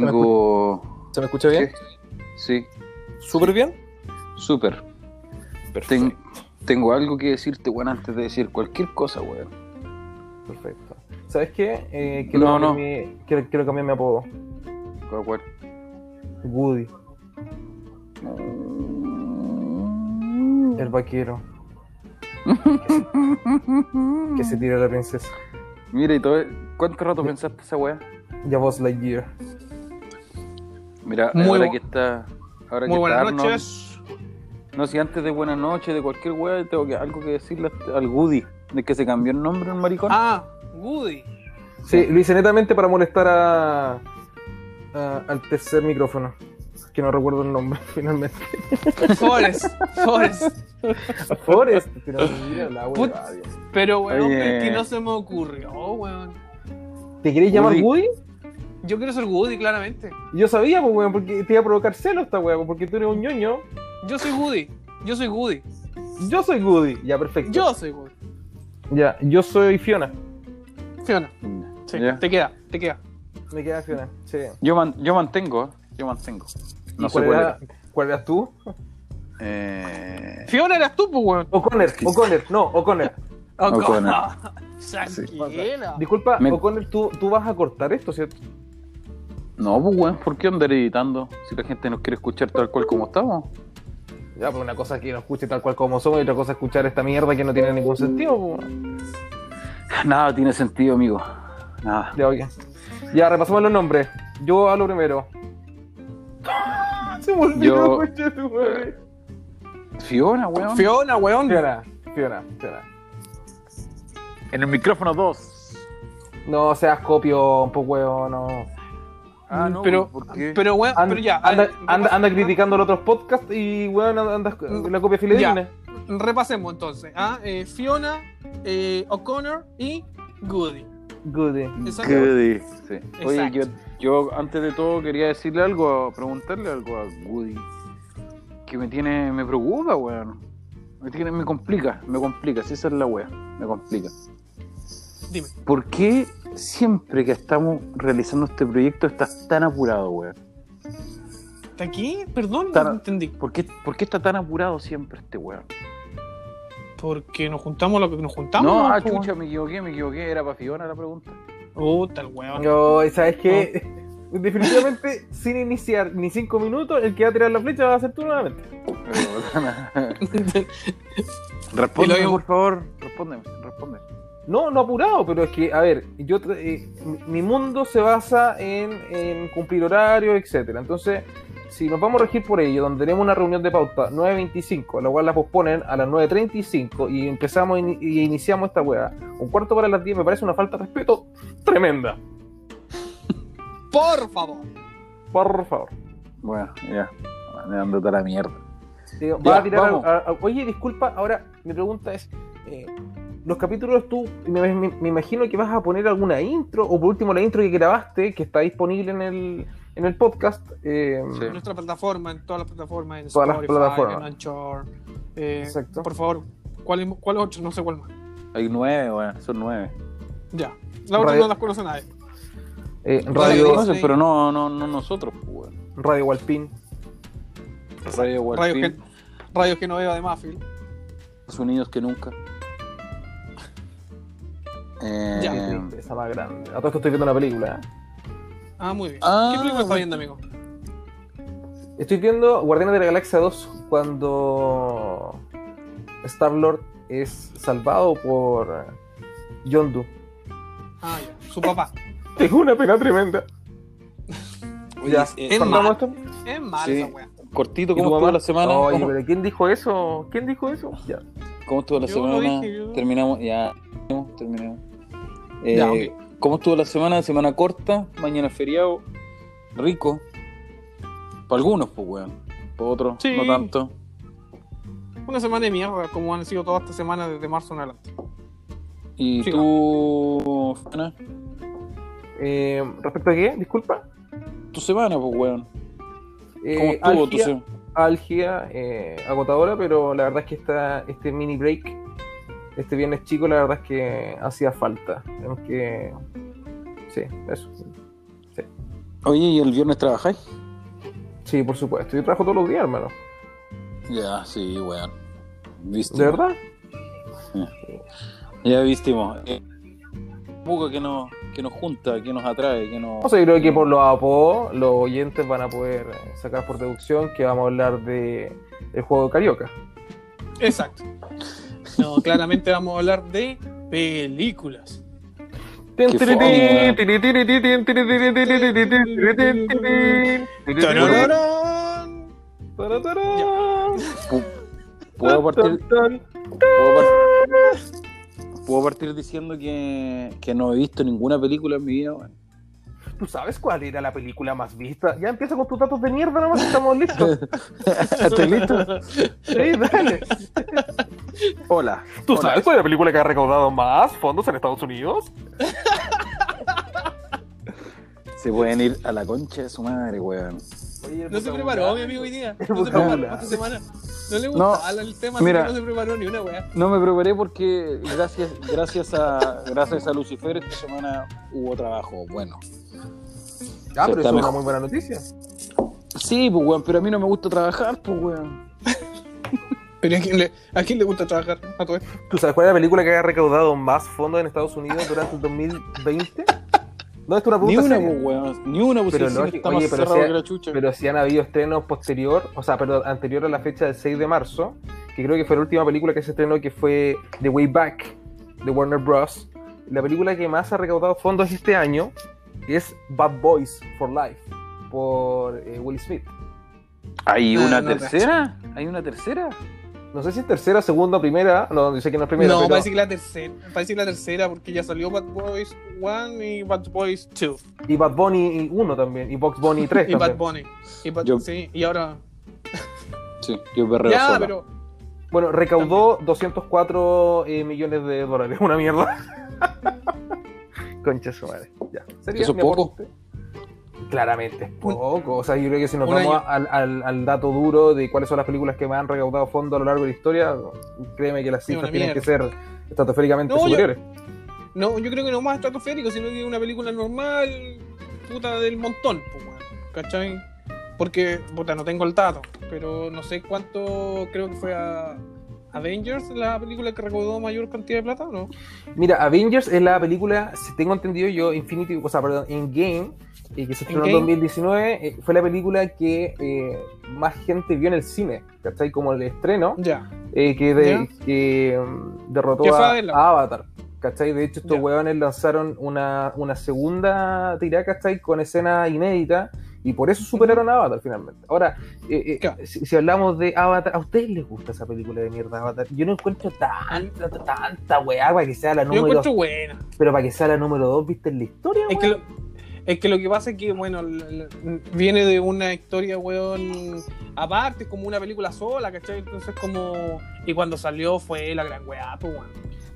Tengo. ¿Se me escucha bien? Sí, ¿Súper bien? súper. Ten- tengo algo que decirte, weón, antes de decir cualquier cosa, weón. Perfecto. ¿Sabes qué? Eh, quiero, No, cambiar no. Mi, quiero, quiero cambiar mi apodo. ¿Cuál, cuál? Woody, el vaquero. que se tira la princesa. Mira, y todo. ¿Cuánto rato pensaste esa weá? Ya vos Lightyear. Mira, Muy ahora que está. Ahora Muy que buenas está Arnold- noches. No, si antes de buenas noches, de cualquier weá, tengo que, algo que decirle al Woody, de que se cambió el nombre el maricón. Ah, Woody. Sí, lo hice netamente para molestar a, a- al tercer micrófono. Que no recuerdo el nombre, finalmente. Forrest. A Forrest. Pero mira la Put-. Pero, weón, Oye. es que no se me ocurrió, weón. ¿Te queréis llamar Woody. Yo quiero ser Woody, claramente. Yo sabía, pues, weón, porque te iba a provocar celo esta weá, pues, porque tú eres un ñoño. Yo soy Woody. Yo soy Woody. Yo soy Woody. Ya, perfecto. Yo soy Woody. Ya, yo soy Fiona. Fiona. Sí, Ya. te queda, te queda. Me queda Fiona. Sí. Yo, man- yo mantengo, ¿eh? yo mantengo. No ¿Y sé cuál, cuál era, era. cuál eras tú? Eh... Fiona eras tú, pues, weón. O'Connor, O'Connor, no, O'Connor. O'Connor. Tranquila. Disculpa, Me- O'Connor, ¿tú, tú vas a cortar esto, ¿cierto? No, pues weón, ¿por qué andar editando si la gente nos quiere escuchar tal cual como estamos? Ya, pues una cosa es que nos escuche tal cual como somos y otra cosa es escuchar esta mierda que no tiene ningún sentido. pues, weón. Nada tiene sentido, amigo. Nada. Ya, oye. Ya, repasamos los nombres. Yo hablo primero. Se me olvidó, Yo- tu madre. Fiona, weón. Fiona, weón. Fiona, Fiona, Fiona. En el micrófono 2. No seas copión, pues weón, no. Ah, no, pero, pero, weón, Anda, pero ya. anda, anda, criticando los otros podcasts y weón andas con la copia fidedigna. Repasemos entonces. ¿ah? Eh, Fiona, eh, O'Connor y Goody. Goody. Exacto. Goody. Sí. Oye, yo, yo antes de todo quería decirle algo, preguntarle algo a Woody. Que me tiene, me preocupa, weón. Me, tiene, me complica, me complica, si esa es la wea, me complica. Dime. ¿Por qué siempre que estamos realizando este proyecto estás tan apurado, weón? ¿Está aquí? Perdón, Tara- no entendí. ¿Por qué, ¿Por qué está tan apurado siempre este weón? Porque nos juntamos lo que nos juntamos. No, ah, pues, chucha, me equivoqué, me equivoqué, era para Fiona la pregunta. Puta, el weón. No, ¿sabes qué? Definitivamente, sin iniciar ni cinco minutos, el que va a tirar la flecha va a ser tú nuevamente. Respóndeme, por favor, respóndeme, respóndeme. No, no apurado, pero es que, a ver, yo eh, mi- mundo se basa en, en cumplir horarios, etcétera. Entonces, si nos vamos a regir por ello, donde tenemos una reunión de pauta 9.25, la cual la posponen a las 9.35 y empezamos in- y iniciamos esta weá, un cuarto para las 10, me parece una falta de respeto tremenda. Por favor. Por favor. Bueno, ya, me ando toda la mierda. Ya, va a tirar vamos. a- a- oye, disculpa, ahora mi pregunta es, eh, los capítulos tú, me, me- me imagino que vas a poner alguna intro, o por último la intro que grabaste, que está disponible en el, en el podcast. eh, Sí. En nuestra plataforma, en todas las plataformas, en Todas las Spotify, plataformas. en Anchor. Eh, Exacto. Por favor, ¿cuál, ¿cuál otro? No sé cuál más. Hay nueve, bueno, son nueve. Ya. La otra Radio- no las conoce nadie. eh, radio, sí. pero no, no, no nosotros, pues, radio Walpin. Radio Radio Walpin, que, Radio Genoveva de Mafil. Estados Unidos que nunca. Eh, Ya. Esa más grande. A todo esto estoy viendo una película. Ah, muy bien. Ah, ¿Qué película está viendo, amigo? Estoy viendo Guardianes de la Galaxia 2 cuando Star-Lord es salvado por Yondu. Ah, ya. Su papá. Tengo una pena tremenda. Ya, es ¿cortamos mal. esto? Es mala Sí. esa wea. cortito, ¿Y tu ¿cómo estuvo la semana? Oye, ¿Cómo, pero ¿quién dijo eso? ¿Quién dijo eso? Ya. cómo estuvo la Yo lo semana? dije, yo- Terminamos, ya, terminamos. Eh, Ya. ¿Cómo estuvo la semana? Semana corta, mañana feriado, rico. Para algunos, pues, weón. Para otros, Sí. no tanto. Una semana de mierda, como han sido todas estas semanas desde marzo en adelante. ¿Y Sí, tú, Fana? Eh, ¿Respecto a qué? Disculpa. Tu semana, pues, weón. Eh, ¿Cómo estuvo tu Algia- semana? álgida, eh, agotadora, pero la verdad es que esta, este mini break, este viernes chico, la verdad es que hacía falta. Tenemos que. Sí, eso. Oye, ¿y el viernes trabajáis? Sí, por supuesto. Yo trabajo todos los días, hermano. Ya, sí, weón. ¿Viste? ¿De verdad? Ya vistimos. Eh, Buca que nos, que nos junta, que nos atrae, que nos. O sea, yo creo que por los apodos, los oyentes van a poder eh, sacar por deducción que vamos a hablar de el juego de Carioca. Exacto. No, claramente vamos a hablar de películas. ¿Puedo partir, puedo diciendo que, que no he visto ninguna película en mi vida, weón. ¿Tú sabes cuál era la película más vista? Ya empieza con tus datos de mierda nomás, estamos listos. ¿Estás listo? Sí, dale. Hola. ¿Tú Hola. sabes cuál es la película que ha recaudado más fondos en Estados Unidos? Se pueden ir a la concha de su madre, weón. No se preparó, mi amigo, hoy día. No se preparó esta semana. No le No, gusta el tema, mira. no se preparó ni una weá. No me preparé porque gracias, gracias a gracias a Lucifer esta semana hubo trabajo bueno. Ah, pero eso es una muy buena noticia. Sí, pues weón, pero a mí no me gusta trabajar, pues weón. Pero ¿a quién, le, ¿a quién le gusta trabajar? A todo esto. ¿Tú sabes cuál es la película que ha recaudado más fondos en Estados Unidos durante el 2020? No, es una Ni pregunta una, seria. pues weón. Ni una, pues Pero lógico, está más oye, pero sea- que la chucha. Pero sí han habido estrenos posterior, o sea, perdón, anterior a la fecha del 6 de marzo, que creo que fue la última película que se estrenó, que fue The Way Back, de Warner Bros. La película que más ha recaudado fondos este año es Bad Boys for Life, por eh, Will Smith. ¿Hay Ah, una no tercera? ¿Hay una tercera? No sé si es tercera, segunda, primera, no, sé que no es primera, no, pero parece que la tercera. Parece que la tercera porque ya salió Bad Boys 1 y Bad Boys 2. y Bad Bunny 1 también, y Box Bunny 3 Y Bad también. Bunny. Y, Bad- Yo- sí, y ahora. Sí, yo perreo Ya, sola. pero. Bueno, recaudó 204 eh, millones de dólares, una mierda. Concha su madre. Ya. Sería ¿Eso poco? aporte. Claramente es poco. O sea, yo creo que si nos vamos al, al- al dato duro de cuáles son las películas que más han recaudado fondos a lo largo de la historia, créeme que las cifras tienen que ser estratosféricamente No, yo- superiores. No, yo creo que no más estratosférico, sino que una película normal, puta del montón, pues. ¿Cachai? Porque, puta, no tengo el dato, pero no sé cuánto creo que fue a Avengers la película que recaudó mayor cantidad de plata, ¿o ¿no? Mira, Avengers es la película, si tengo entendido yo, Infinity, o sea, perdón, Endgame, eh, que se estrenó en Endgame. 2019, eh, fue la película que eh, más gente vio en el cine, ¿cachai? Como el estreno. Ya. eh, que, de- Ya. que, mm, derrotó ¿Qué fue a, Avatar. ¿Cachai? De hecho, estos Ya. hueones lanzaron una, una segunda tirada, ¿cachai? Con escena inédita y por eso superaron a Avatar finalmente. Ahora, eh, eh, si, si hablamos de Avatar, ¿a ustedes les gusta esa película de mierda Avatar? Yo no encuentro tanta, tanta weá para que sea la Yo número encuentro buena. pero para que sea la número 2, ¿viste en la historia? Es que, lo, es que lo que pasa es que, bueno, viene de una historia, weón, aparte, como una película sola, ¿cachai? Entonces, como. Y cuando salió fue la gran weá, pues, weón.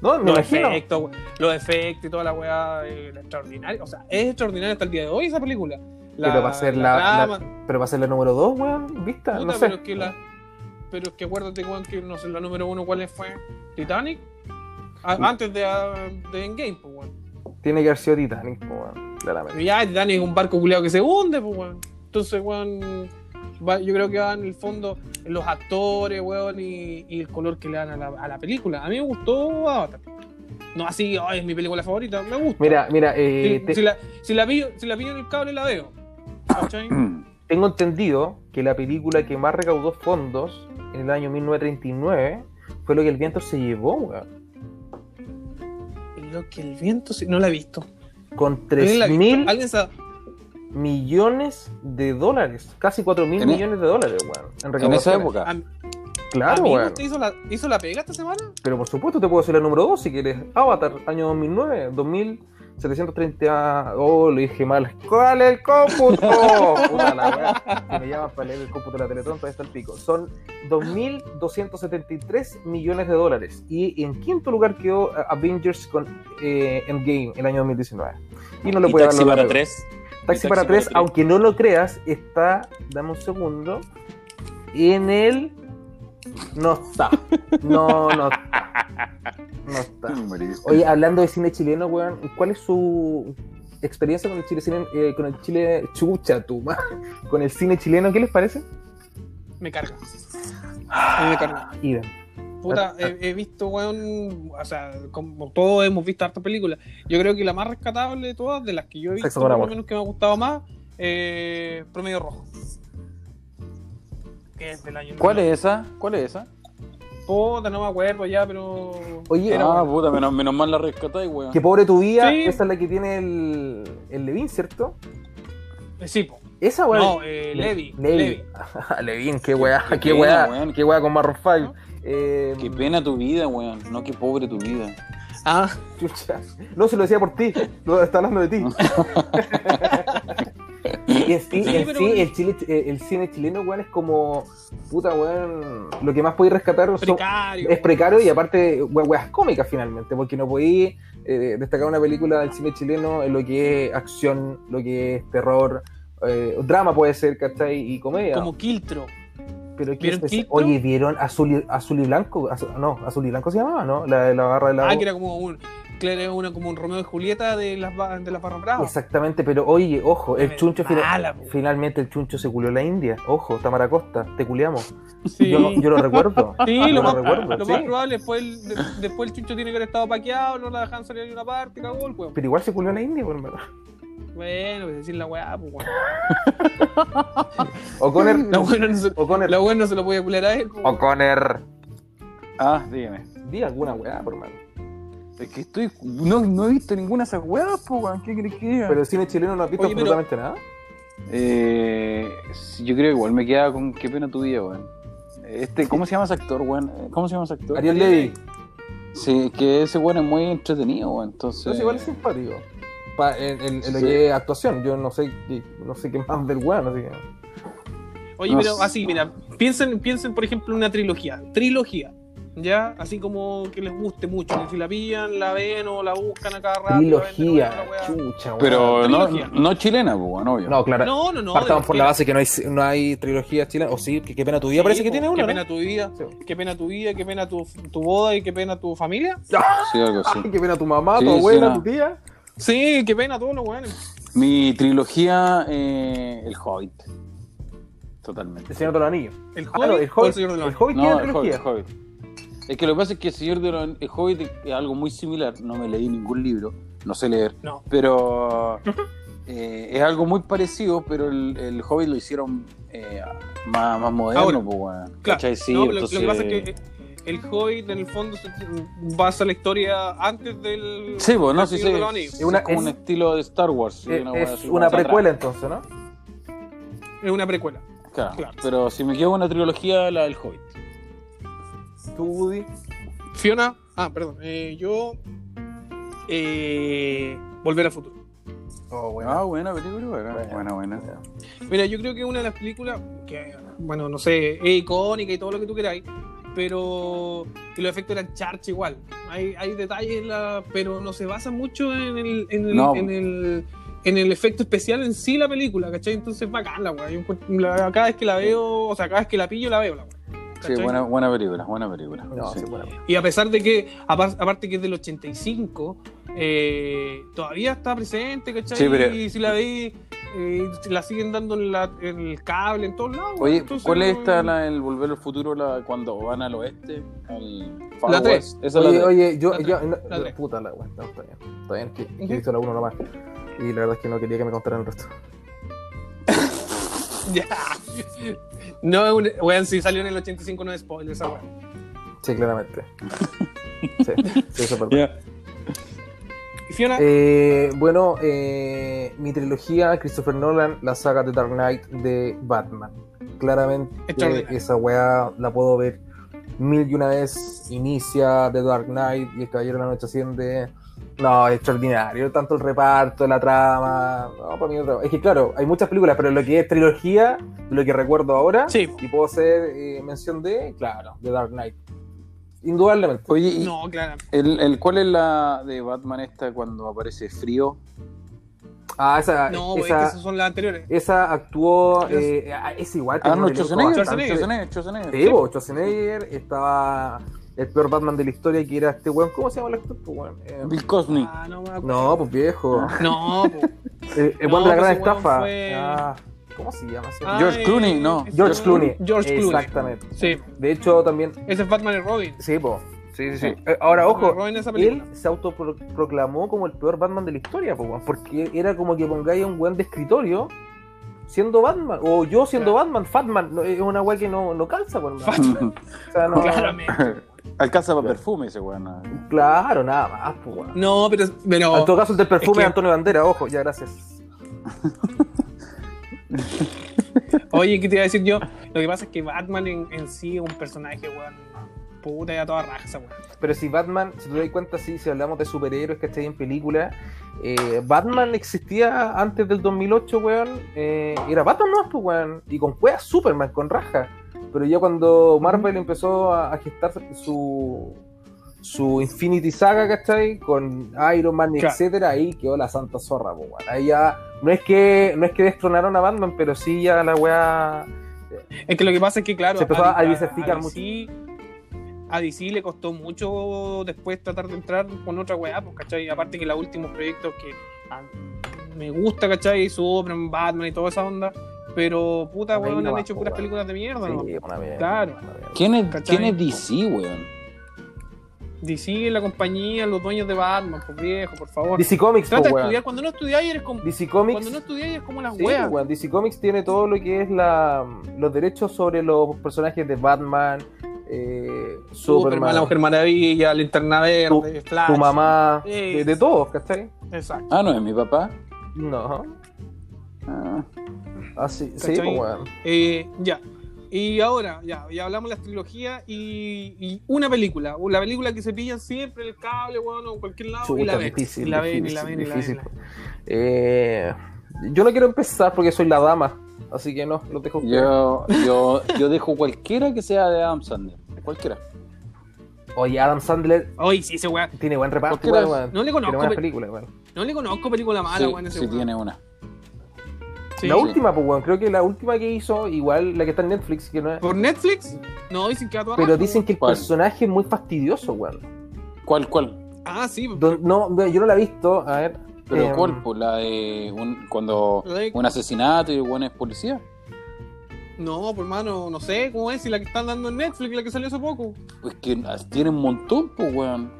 No, me Los imagino. efectos, los efectos y toda la weá eh, extraordinaria. O sea, es extraordinaria hasta el día de hoy esa película. La, Pero va a ser la- Pero va a ser la número 2, weón, ¿vista? puta, no sé. pero es que la. Pero es que acuérdate, weón, que no sé, la número uno, ¿cuál fue? ¿Titanic? A- antes de, de Endgame, pues, weón. Tiene que haber sido Titanic, weón, claramente. Pero ya Titanic es un barco culiado que se hunde, pues, weón. Entonces, weón, va- yo creo que va en el fondo en los actores, weón, y, y el color que le dan a la, a la película. A mí me gustó Avatar. No así, "Ay, es mi película favorita, me gusta. Mira, mira, eh, si, te- si la, si, la pillo, si la pillo en el cable, la veo. ¿Cachai? tengo entendido que la película que más recaudó fondos en el año 1939 fue lo que el viento se llevó, weón. Lo que el viento, sí- no la he visto. Con ¿Alguien la ha 3 visto? mil millones de dólares. Casi 4 mil e- millones de dólares, weón. En, En esa época. A, Claro, weón. ¿usted hizo la, hizo la pega esta semana? Pero por supuesto te puedo decir la número 2 si quieres. Avatar, año 2009, 2730. Oh, lo dije mal. ¿Cuál es el cómputo? Puta la weá. Si me llaman para leer el cómputo de la Teletón, todavía está el pico. Son 2.273 millones de dólares. Y en quinto lugar quedó eh, Avengers con eh, Endgame el año 2019. Y no le Y puede dar Taxi para larga. tres. Taxi para tres. aunque no lo creas, está, dame un segundo, en el... No está. No, no está. No está. Oye, hablando de cine chileno, weón, ¿cuál es su experiencia con el Chile cine, eh, con el Chile chucha, tu ma- con el cine chileno, ¿qué les parece? Me carga. A mí me carga. Idem. Puta, he, he visto, weón, o sea, como todos hemos visto hartas películas. Yo creo que la más rescatable de todas, de las que yo he visto, por lo menos que me ha gustado más, eh, Promedio Rojo. Que es del año ¿Cuál es esa? ¿Cuál es esa? Puta, no me acuerdo ya, pero. Oye, Era ah, puta, menos, menos mal la rescatáis, weón. Qué pobre tu vida, Sí. esa es la que tiene el, el Levin, ¿cierto? Eh, Sí, po. Esa weá. No, eh, Levi. Levi. Levi. Levin, qué weá, Qué weá, weón. qué weá con Marron 5. ¿No? Eh, Qué pena tu vida, weón. No, qué pobre tu vida. Ah, chucha. No, se lo decía por ti, lo está hablando de ti. Y en sí, Sí, en sí, el, Chile, eh, el cine chileno, weón, es como. Puta, weón. Lo que más podéis rescatar son- precario. es precario y aparte, we- weas cómicas finalmente, porque no podéis eh, destacar una película del cine chileno en lo que es acción, lo que es terror, eh, drama puede ser, ¿cachai? Y comedia. Como Kiltro. Pero ¿qué ¿Vieron es- Quiltro? Oye, ¿vieron Azul y, Azul y Blanco? Azu- no, Azul y Blanco se llamaba, ¿no? La de la barra de la. Ah, que era como un. Claro, era una, como un Romeo y Julieta de las, de las barras bravas. Exactamente, pero oye, ojo, el chuncho mala, finalmente el chuncho se culió la India. Ojo, Tamara Costa, te culiamos. Sí. Yo, lo- yo lo recuerdo. Sí, yo lo, más, recuerdo. lo sí. más probable después el, de- después el chucho tiene que haber estado paqueado, no la dejan salir de una parte, cagó el huevo. Pero igual se culió la India, por verdad. Bueno, pues decir la weá, pues weón. O'Connor. La weá no se, O'Connor. la weá no se lo podía culiar a él. pues, weón. O'Connor. Ah, dígame. Di alguna weá, por mano. Es que estoy. No, no he visto ninguna de esas weas, po, weón. ¿Qué crees que diga? Pero el cine chileno no ha visto Oye, pero- absolutamente nada. Eh, yo creo que igual me queda con qué pena tu vida, weón. Este, ¿Cómo se llama ese actor, weón? ¿Cómo se llama ese actor? Ariel Levy. Sí, es que ese weón es muy entretenido, weón. Entonces. Entonces igual es simpático. Pa- en, en- en lo que es actuación, yo no sé qué, no sé qué más del weón, así que. Oye, No pero sé. así, mira, piensen, piensen por ejemplo en una trilogía. Trilogía. ¿Ya? Así como que les guste mucho. que si la pillan, la ven o la buscan a cada rato. Trilogía, la chucha, weón. Pero no, Trilogía. no chilena, weón, obvio. No, claro. No, no, no. Partamos por la base que no hay, no hay trilogía chilena. O sí, que qué pena tu vida, parece que po, tiene Qué una. pena ¿no? tu vida, Sí. qué pena tu vida, qué pena tu, tu boda y qué pena tu familia. Sí, algo así. Ay, qué pena tu mamá, Sí, tu abuela, tu tía. Sí, qué pena todos los weones. Mi trilogía, eh, El Hobbit. Totalmente. El Señor de los Anillos. ¿El Ah, Hobbit no, el Hobbit, Señor de los el? Hobbit tiene el Hobbit, trilogía. el Hobbit. Es que lo que pasa es que el Señor de los el Hobbit es algo muy similar. No me leí ningún libro, no sé leer, No. pero eh, es algo muy parecido. Pero el, el Hobbit lo hicieron eh, más, más moderno, Ahora, pues. Claro. Sí, no, lo, que pasa es que el Hobbit en el fondo basa la historia antes del. Sí, pues, no, sí, sí. Es, una- como un es- estilo de Star Wars. Eh, una es así una precuela atrás. entonces, ¿no? Es una precuela. Claro, Claro. Pero si me quedo con una trilogía, la del Hobbit. Tú, Woody. Fiona. Ah, perdón. eh, yo. Eh, Volver al futuro. Oh, bueno. Ah, buena película, buena, Buena. buena. buena. Mira, yo creo que una de las películas que, bueno, no sé, es icónica y todo lo que tú queráis, pero que los efectos eran charcha igual. Hay, hay detalles, en la, pero no se basa mucho en el, en el, No. en el, en el efecto especial en sí la película, ¿cachai? Entonces es bacán la weá. Cada vez que la veo, o sea, cada vez que la pillo, la veo la weá. Sí, buena, buena película, buena película. No, sí. sí, bueno. Y a pesar de que, apar- aparte que es del 85, eh, todavía está presente, ¿cachai? Sí, pero- Y si la veis, eh, la siguen dando en, la- en el cable, en todos lados. Oye, entonces, ¿cuál es esta, la, el Volver al Futuro, la, cuando van al oeste? Al La tres. West? Esa es Oye, la oye, yo, La yo, tres, la tres. puta la weá, no, está bien, está bien, que, que he visto la uno nomás. Y la verdad es que no quería que me contaran el resto. Ya. No, es un- weón, si salió en el 85 no es spoiler esa weón. Sí, claramente. Sí, sí. Ya. Y Fiona, Eh, bueno, eh, mi trilogía, Christopher Nolan, la saga de Dark Knight de Batman. Claramente esa weá la puedo ver mil y una vez. Inicia The Dark Knight y el Caballero de la Noche asciende. No, es extraordinario. Tanto el reparto, la trama. No, para mí otra- Es que claro, hay muchas películas, pero lo que es trilogía, lo que recuerdo ahora, sí. y puedo hacer eh, mención de, claro, The Dark Knight. Indudablemente. Oye, ¿y No, claro. el, el, ¿cuál es la de Batman esta cuando aparece frío? Ah, esa, No, weón, esa, que esas son las anteriores. Esa actuó. eh, es igual. Tiene un Schwarzenegger. Schwarzenegger. Schwarzenegger, Schwarzenegger. Sí, po, Schwarzenegger, estaba el peor Batman de la historia, que era este weón. ¿Cómo se llama el actor? Pues, weón? Eh, Bill Cosby. Ah, no, no, pues viejo. No, po. El, el No, weón de la pues gran weón estafa. fue- Ah, ¿Cómo se llama? ese? George eh, Clooney, no. George Clooney. George Clooney. Exactamente. Sí, De hecho, también. ese es Batman y Robin. Sí, po. Sí, sí, sí. Sí. Eh, Ahora, ojo, él se autoproclamó como el peor Batman de la historia, po, weón, porque era como que pongáis a un weón de escritorio siendo Batman, o yo siendo Claro. Batman, Fatman, es una weá que no, no calza, hermano. O sea, no- Claramente. Alcanza para perfume ese weón. Claro, nada más, po, weón. No, pero, pero En todo caso, el del perfume es que- de Antonio Bandera, ojo, ya gracias. Oye, ¿qué te iba a decir yo? Lo que pasa es que Batman en, en sí es un personaje, weón. Puta, ya toda raza, weón. Pero si Batman, si te das cuenta, sí, si hablamos de superhéroes que en películas, eh, Batman existía antes del 2008, weón. eh, era Batman no, pues, weón. Y con cuevas Superman, con raja. Pero ya cuando Marvel empezó a, a gestar su su Infinity Saga, ¿cachai? Con Iron Man, Claro. etcétera, ahí quedó la santa zorra, pues. Ahí ya, no es que, no es que destronaron a Batman, pero sí ya la weá. Es que lo que pasa es que, claro, Se empezó a diversificar a DC, a DC le costó mucho después tratar de entrar con otra weá, pues, ¿cachai? Aparte que los últimos proyectos que ah, me gusta, ¿cachai? Superman, Batman y toda esa onda, pero puta, weón, no han hecho pues, puras películas de mierda, ¿no? Sí, una mierda, Claro. una mierda. ¿Quién es, ¿Cachai? ¿Quién es DC, weón? DC es la compañía, los dueños de Batman, pues viejo, por favor. DC Comics, Trata po, de weón. estudiar, cuando no estudiáis eres como... DC Comics. Cuando no estudiáis es como las Sí, weas. weón, DC Comics tiene todo lo que es la, los derechos sobre los personajes de Batman, eh, Superman, Superman, la Mujer Maravilla, Linterna Verde, Flash. tu mamá, Sí. de, de todos, ¿cachai? Exacto. Ah, no, es mi papá. No, Ah, así, sí, ¿Cachai? pues, weón. Eh, ya. Y ahora, ya, ya hablamos de las trilogías y, y una película. La película que se pillan siempre el cable, weón, o en cualquier lado y la Chuta, ven. difícil, y la ven, y la ven, y la ven. Eh, yo no quiero empezar porque soy la dama, así que no, lo dejo. yo, yo, yo dejo cualquiera que sea de Adam Sandler. Cualquiera. Oye, Adam Sandler Oye, sí, ese weón. tiene buen reparto, ¿Por qué igual, las- weón. No le Tiene conozco, buenas pe- películas, weón. no le conozco película mala, Sí, weón, ese sí tiene una. Sí. La última, pues, weón, creo que la última que hizo, igual la que está en Netflix, que no es... ¿Por Netflix? No, dicen que va a Pero dicen que el ¿Cuál? personaje es muy fastidioso, weón. ¿Cuál, cuál? Ah, sí. Don- No, no, yo no la he visto, a ver. ¿Pero em, cuál? Pues la de un, cuando de- un asesinato y el weón es policía. No, por mano, no sé cómo es, si la que están dando en Netflix, la que salió hace poco. Pues que tiene un montón, pues weón.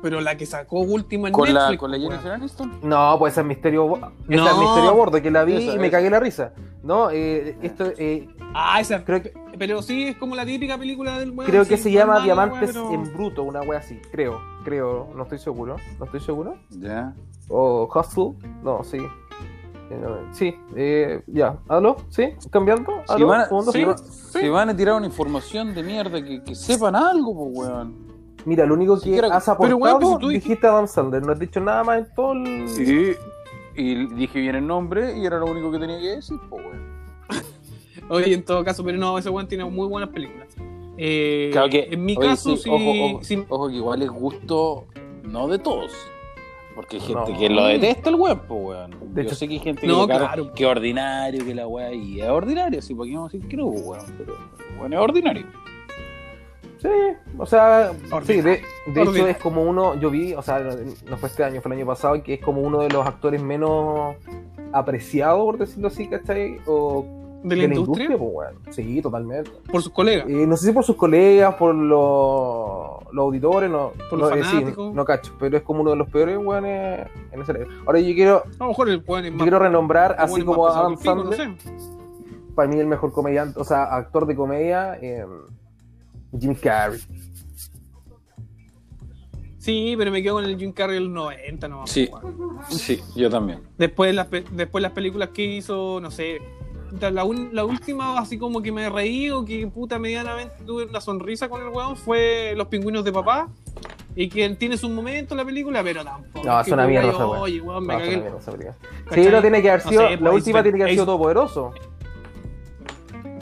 Pero la que sacó última en Con Netflix. la, con la. Jennifer Aniston. No, pues ese es misterio, No. es misterio a bordo, que la vi Esa, y me esa. cagué la risa. No, eh, esto, eh, Ah, esa. creo que, Pero sí, es como la típica película del weón. creo sí, que se llama Diamantes pero- en Bruto, una wea así, creo, creo, no estoy seguro, no estoy seguro. Ya. O Hustle, no, sí. Eh, Sí, eh, ya, ¿aló? ¿Sí? ¿Cambiando? Si ¿Aló? si van a tirar una información de mierda, que, que sepan algo, pues weón. Mira, lo único que Siquiera- has pero, aportado weón, pues, si tú dijiste a Adam Sandler, no has dicho nada más en todo el... Sí. Y dije bien el nombre y era lo único que tenía que decir, pues weón. Oye, en todo caso, pero no, ese weón tiene muy buenas películas. Eh, Claro que, en mi oye, caso, sí, sí. ojo, ojo, sí- ojo, que igual es gusto no de todos. Porque hay gente No. que lo detesta el weón, pues weón. De Yo hecho- sé que hay gente No, que, claro. que es ordinario, que la weá, y es ordinario, así, porque vamos a decir que no, pues, weón. Pero bueno, es ordinario. Sí, o sea, sí, de, de hecho es como uno, yo vi, o sea, no, no fue este año, fue el año pasado, que es como uno de los actores menos apreciados, por decirlo así, ¿cachai? O de la industria, pues, bueno. Sí, totalmente. por sus colegas. Eh, no sé si por sus colegas, por los, los auditores, no, Por no, los eh, sí, fanáticos. no cacho, pero es como uno de los peores weones en ese área. Ahora yo quiero, A lo mejor el yo más. quiero renombrar, el así como Adam no sé. para mí el mejor comediante, o sea, actor de comedia, eh, Jim Carrey. Sí, pero me quedo con el Jim Carrey del 90 nomás. Sí. Sí, yo también. Después las, después las películas que hizo, no sé. La, un- la última, así como que me reí o que puta medianamente tuve una sonrisa con el weón, fue Los Pingüinos de Papá. Y que tiene su momento la película, pero tampoco. No, es una mierda esa. Oye, weón, me. Sí, no tiene que haber No sido, sé, la pues, última tiene que haber sido todopoderoso.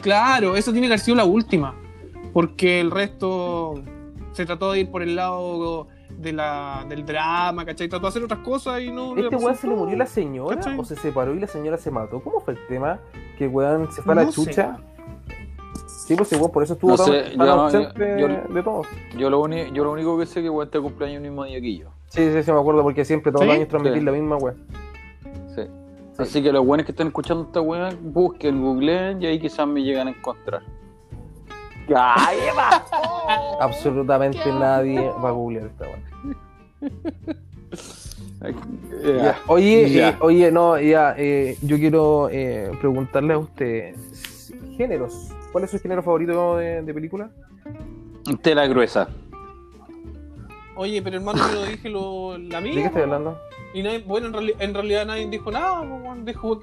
Claro, eso tiene que haber sido la última. Porque el resto se trató de ir por el lado de la, del drama, ¿cachai? Trató de hacer otras cosas y no. Este weón se le murió la señora ¿Cachai? o se separó y la señora se mató. ¿Cómo fue el tema? Que weón se fue a la No sé. chucha. Sí, pues sí, weón, por eso estuvo No tan, sé, tan yo- ausente yo- de todo. Yo lo, uni- yo lo único que sé es que weón te cumpleaños el mismo día que yo. Sí, sí, sí, me acuerdo, porque siempre todos ¿Sí? los años transmitir Sí. la misma weón. Sí. Así que los buenos que están escuchando esta weá, busquen, googleen y ahí quizás me llegan a encontrar. ¡Ay, Absolutamente nadie va a googlear esta. Ya. Oye, eh, oye, no, ya, eh, yo quiero eh, preguntarle a usted, géneros, ¿cuál es su género favorito de, de película? Tela gruesa. Oye, pero hermano, yo lo dije lo, la mía. ¿De qué estoy hablando? Y nadie- bueno, en, reali- en realidad nadie dijo nada, dijo.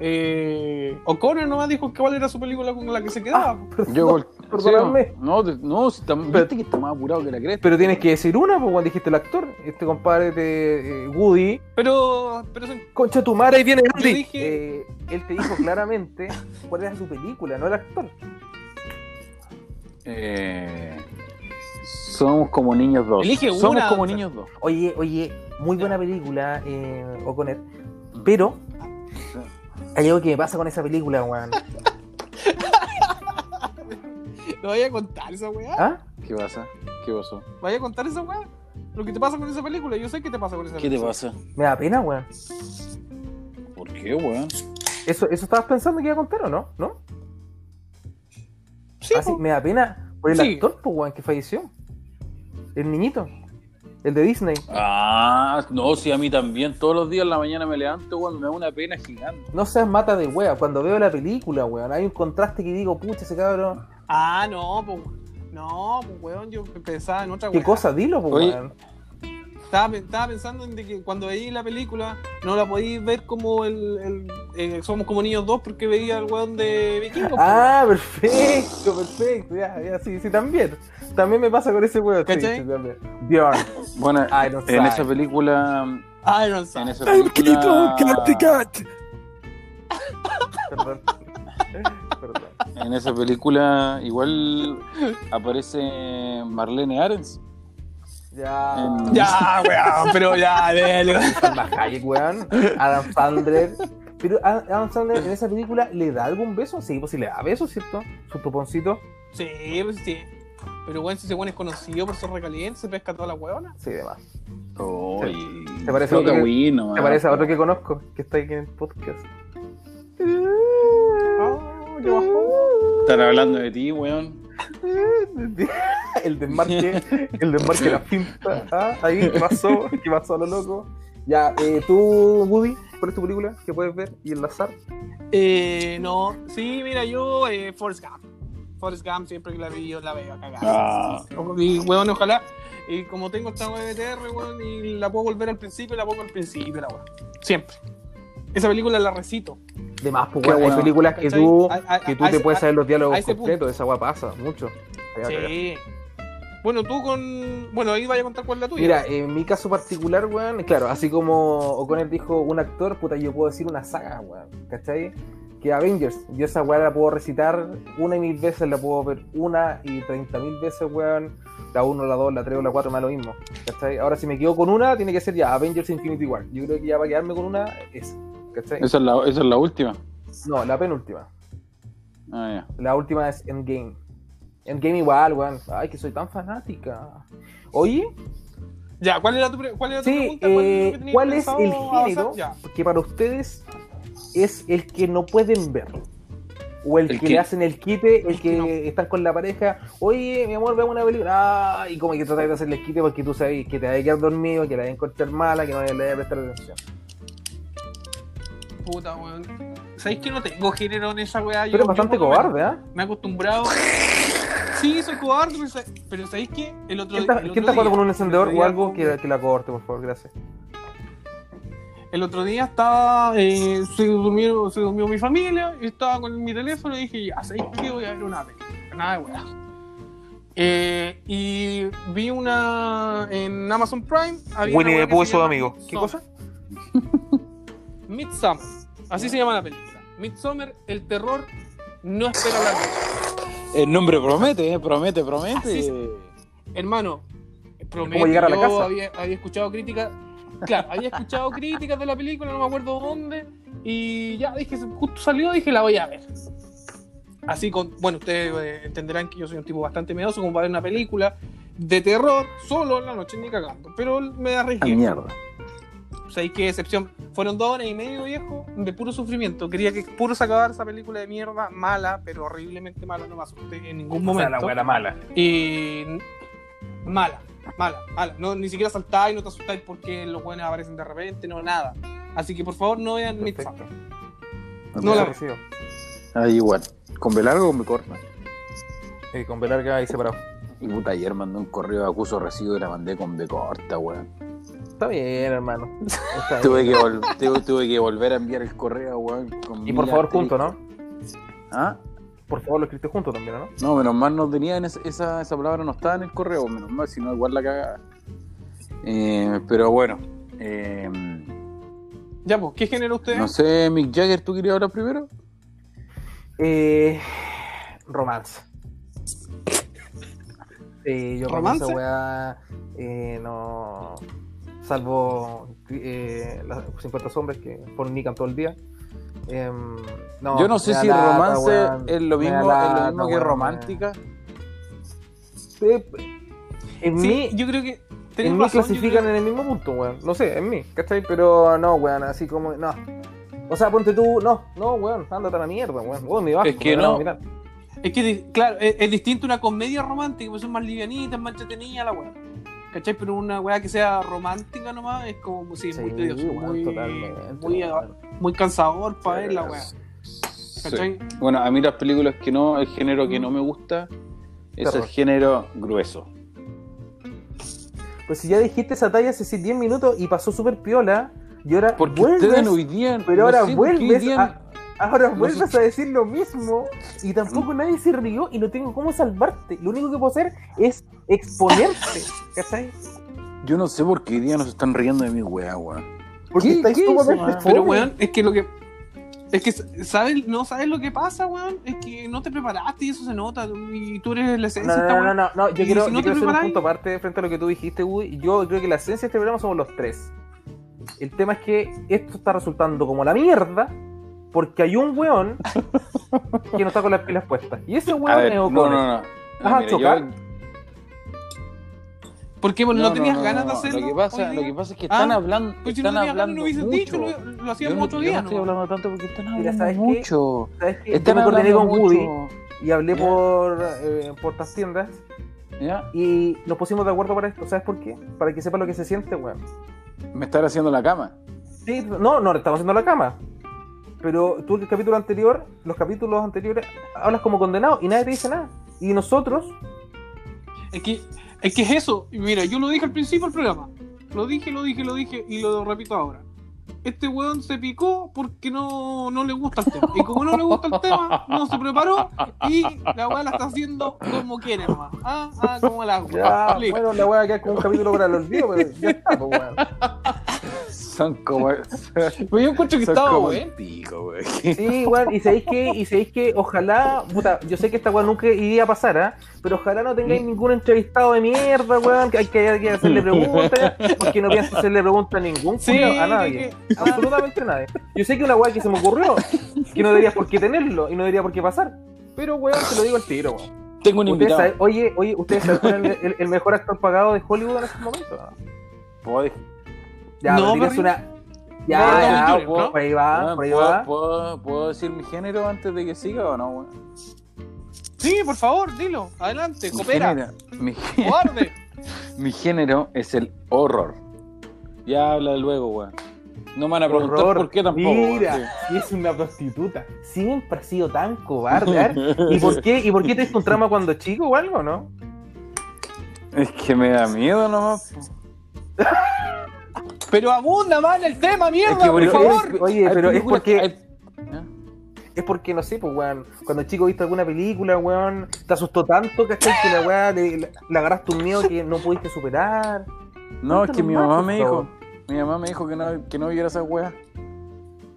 Eh, O'Connor nomás dijo que cuál era su película con la que se quedaba. po. Yo, Perdóname. no, no, si tam- viste que está más apurado que la cresta. Pero tienes que decir una, pues cuando dijiste el actor, este compadre de eh, Woody, Pero, pero concha tu madre, ahí viene Andy. dije- Eh, él te dijo claramente cuál era su película, no el actor. Eh, somos como niños dos. Elige somos una, como niños dos. Oye, oye, muy buena película, eh, O'Connor, pero hay algo que me pasa con esa película, weón. ¿Lo vaya a contar esa weá? ¿Ah? ¿Qué pasa? ¿Qué pasó? ¿Vaya a contar esa weá? Lo que te pasa con esa película, yo sé qué te pasa con esa ¿Qué te película. pasa? Me da pena, weón. ¿Por qué, weón? ¿Eso, ¿Eso estabas pensando que iba a contar o no? ¿No? Sí, Ah, sí, me da pena por el Sí. actor, pues, weón, que falleció. El niñito. El de Disney. Ah, no, sí, a mí también. Todos los días en la mañana me levanto, weón, me da una pena gigante. No seas mata de wea. Cuando veo la película, weón, hay un contraste que digo, pucha, ese cabrón. Ah, no, pues. No, pues weón, yo pensaba en otra ¿Qué weá. cosa? Dilo, pues, weón. Estaba, estaba pensando en de que cuando veí la película no la podéis ver como el, el- eh, Somos como niños dos porque veía al weón de Vikingos. po. Ah, perfecto, perfecto. Ya, ya, sí, sí, también. También me pasa con ese weón. Sí, ¿Cachai? sí, también. Bjorn. Bueno, Iron en esa película. Iron En esa película. Perdón. Perdón. En esa película igual aparece Marlene Arens. Ya. Ya, weón, pero ya, déjalo. Weón. Adam Sandler. Pero Adam Sandler en esa película le da algún beso. Sí, pues sí le da besos, ¿cierto? Su toponcito. Sí, pues sí. Pero weón, si ese weón es conocido por ser recaliente, se pesca toda la weona. Sí, demás. Oy, ¿Te parece otro que- Wii nomás. ¿Te parece a otro que conozco? Que está aquí en el podcast. Ah, qué bajón. Están hablando de ti, weón. el desmarque, el desmarque de la pinta. Ah, ahí, ¿qué pasó? ¿Qué pasó a lo loco? Ya, eh, tú, Woody, ¿cuál es tu película que puedes ver y enlazar? Eh, no, sí, mira, yo, eh, Forrest Gump. Forrest Gump, siempre que la vi, yo la veo a cagar. Ah, Y, weón, ojalá. Y como tengo esta weá de TR, weón, y la puedo volver al principio, la pongo al principio, la weá. Siempre. Esa película la recito. De más, pues, weón, hay bueno. películas que ¿Cachai? tú, A- a- que tú a te puedes a- saber los a diálogos completos. Esa weá pasa mucho. Sí. Bueno, tú con. Bueno, ahí vaya a contar cuál es la tuya. Mira, en mi caso particular, weón, claro, así como O'Connor dijo un actor, puta, yo puedo decir una saga, weón, ¿cachai? Que Avengers, yo esa weá la puedo recitar una y mil veces, la puedo ver una y treinta mil veces, weón. La 1, la 2, la 3 o la 4 me da lo mismo, ¿cachai? Ahora si me quedo con una, tiene que ser ya Avengers Infinity War. Yo creo que ya para quedarme con una, es, ¿cachai? esa, es la, esa es la última. No, la penúltima. Ah, ya. La última es Endgame. Endgame igual, weón. Ay, que soy tan fanática. Oye, Ya, ¿cuál era tu, pre- cuál era tu Sí, pregunta? ¿Cuál, eh, lo que tenías ¿cuál es pensado el género Ya. que para ustedes es el que no pueden ver? O el, El que, que- le hacen el quite, el, El que que no. están con la pareja, oye, mi amor, veamos una película, ah, y como que tratas de hacerle el quite porque tú sabes que te vas a quedar dormido, que la vas a encontrar mala, que no le vas a prestar atención. Puta, weón. ¿Sabéis que no tengo género en esa weá? Yo- Pero es yo bastante cobarde, ¿ah? Me he acostumbrado. Sí, soy cobarde, pero, sa- pero ¿sabéis qué? El otro, ¿Quién está, el ¿quién está jugando día- con un encendedor o algo que, que la corte, por favor? Gracias. El otro día estaba, eh, se, durmió, se durmió mi familia, y estaba con mi teléfono y dije, ya, ¿sabéis qué? Voy a ver una película. Nada de weá. Eh, y vi una en Amazon Prime. había Winnie una the que Pooh y sus amigos. ¿Qué cosa? Midsommar. Así se llama la película. Midsommar, el terror no espera la noche. El nombre promete, eh, promete, promete. Es. Hermano, prometo, ¿Cómo llegar a la yo casa? Había, había escuchado críticas. Claro, había escuchado críticas de la película, no me acuerdo dónde. Y ya dije, justo salió, dije, la voy a ver. así con. Bueno, ustedes eh, entenderán que yo soy un tipo bastante miedoso como para ver una película de terror solo en la noche, ni cagando. Pero me Ah, arriesgué. mierda. ¿Sabéis qué excepción? Fueron dos horas y medio, viejo, de puro sufrimiento. Quería que puro se acabara esa película de mierda, mala, pero horriblemente mala, no me asusté en ningún O sea, momento. la era mala. Y mala, mala, mala. No, ni siquiera saltáis, no te asustáis porque los buenos aparecen de repente, no, nada. Así que por favor no vean. Midsommar. No, No la- Recibo. Ah, igual. ¿Con B largo o con B corta? Eh, con B larga y separado. Y puta, ayer mandé un correo de acuso recibo y la mandé con B corta, weón. Está bien, hermano. Está Tuve que, tuve, tuve que volver a enviar el correo, weón. con Y por favor, junto, ¿no? ¿Ah? Por favor, lo escribiste junto también, ¿no? No, menos mal no tenían esa, esa, esa palabra, no estaba en el correo, menos mal, si no, igual la cagaba. Eh, pero bueno, eh, Ya, pues, ¿qué género ustedes? no sé, Mick Jagger, ¿tú querías hablar primero? Eh, romance. Sí, yo con ¿Romance? esa weá eh, no. Salvo eh, las 50 sombras que fornican todo el día. Em, no, Yo no sé me si lata, romance weón. es lo Me mismo, es lo que weón. romántica. En Sí, mí, yo creo que. tenés en mí razón, clasifican creo- en el mismo punto, weón. No sé, en mí, ¿cachai? Pero no, weón, así como, no. O sea, ponte tú, no, no, weón, ándate a la mierda, weón. Weón, ni bajo, Es que weón, no. mirá. Es que, claro, es, es distinto una comedia romántica, pues son más livianitas, más entretenidas la weá. ¿Cachai? Pero una weá que sea romántica nomás es como, sí, muy Sí, tedioso, weón, muy, totalmente, muy, muy cansador para ver la weá. Sí. ¿Cachai? Bueno, a mí las películas que no, el género que no me gusta es el género grueso. Pues si ya dijiste esa talla hace 10 minutos y pasó súper piola, y ahora Porque vuelves, ustedes hoy día. pero no ahora vuelves día- a- ahora vuelves a decir lo mismo y tampoco nadie se rió y no tengo cómo salvarte. Lo único que puedo hacer es exponerte, ¿cachai? Yo no sé por qué hoy día nos están riendo de mi wea, weón. Porque ¿Qué- estáis. Pero weón, es que lo que. Es que, ¿sabes? No sabes lo que pasa, weón. Es que no te preparaste y eso se nota. Y tú eres la esencia No, de esta no, no, weá. no, no, yo quiero, si no yo quiero hacer un punto aparte frente a lo que tú dijiste, Woody. Yo creo que la esencia de este programa somos los tres. El tema es que esto está resultando como la mierda porque hay un weón que no está con las pilas puestas. Y ese weón ver, es no, O'Connor. no, no. ¿Vas a Mira, chocar? yo- ¿Por qué? Porque no, no, tenías no, ganas no, de hacerlo. Lo que pasa, hoy lo día? que pasa es que Ah, están hablando, Pues si no están ganas, hablando no hubieses mucho. dicho, lo, lo Yo hacíamos no, otro yo día. no estoy ¿no? hablando tanto porque están Mira, hablando ¿sabes qué? mucho. ¿Sabes qué? Yo Están me coordiné con Woody y hablé por, eh, por estas tiendas ¿Ya? y nos pusimos de acuerdo para esto. ¿Sabes por qué? Para que sepa lo que se siente, weón. Me están haciendo la cama. Sí, no, no, le estamos haciendo la cama. Pero tú el capítulo anterior, los capítulos anteriores, hablas como condenado y nadie te dice nada. Y nosotros, Es que, es que es eso. Mira, yo lo dije al principio del programa. Lo dije, lo dije, lo dije y lo repito ahora. Este weón se picó porque no, no le gusta el tema. Y como no le gusta el tema, no se preparó y la weá la está haciendo como quiere nomás. Ah, ah, como la Listo. bueno, la weá queda como un capítulo para el olvido, pero ya está, pues, weón. Son como. Pero yo encuentro que estaba bueno. Sí, weón, y sabéis que, y sabéis que ojalá, puta, yo sé que esta weá nunca iría a pasar, ¿ah? Pero ojalá no tengáis ningún entrevistado de mierda, weón, que hay que, hay que hacerle preguntas, porque no pienso hacerle preguntas a ningún Sí, a nadie. que- Absolutamente a nadie. Yo sé que una weá que se me ocurrió, que no deberías por qué tenerlo y no debería por qué pasar. Pero weón, te lo digo al tiro, weón. Tengo un invitado. oye, oye, ¿ustedes saben cuál es el, mejor actor pagado de Hollywood en este momento? ¿Puedo, Ya, No, pero tienes Barry. una. Ya, No, ya, Downey Jr., por, ¿no? por ahí va, por ahí ¿puedo, va. puedo- puedo decir mi género antes de que siga o no, güey? Sí, por favor, dilo. Adelante, Mi coopera. género, mi, gé- Cobarde. mi género es el horror. Ya habla luego, güey. No me van a preguntar Horror. por qué tampoco. Mira, y es una prostituta. Siempre ha sido tan cobarde. ¿Y por qué, ¿y por qué te hizo un trama cuando chico o algo, no? Es que me da miedo nomás. Pero abunda más en el tema, mierda, Es que, por favor. es- Oye, pero es porque- hay- ¿Ya? Es porque, no sé, pues, weón, cuando chico viste alguna película, weón, te asustó tanto, ¿cachai? Que la weá le, le- le agarraste un miedo que no pudiste superar. No, es que mi mamá me dijo. Mi mamá me dijo que no, que no viera esa weá.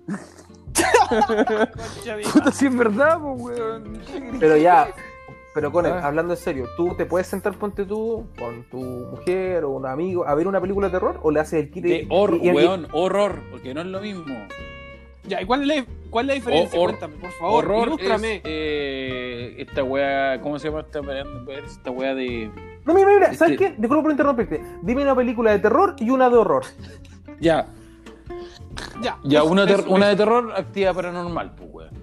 Puta, si es verdad, pues, weón. Pero ya, pero con Ah. hablando en serio, ¿tú te puedes sentar, ponte tú, con tu mujer o un amigo, a ver una película de terror o le haces el kit De horror, y- y- weón, horror, porque no es lo mismo. Ya, ¿y cuál es, ¿Cuál es la diferencia? Cuéntame, por favor. Horror ilústrame. es, eh, esta weá, ¿cómo se llama esta, esta weá de... No, mira, mira, ¿sabes Este- qué? Disculpa por interrumpirte. Dime una película de terror y una de horror. Ya, Ya, ya eso, una, ter- eso, una de terror, actividad paranormal, pues weón.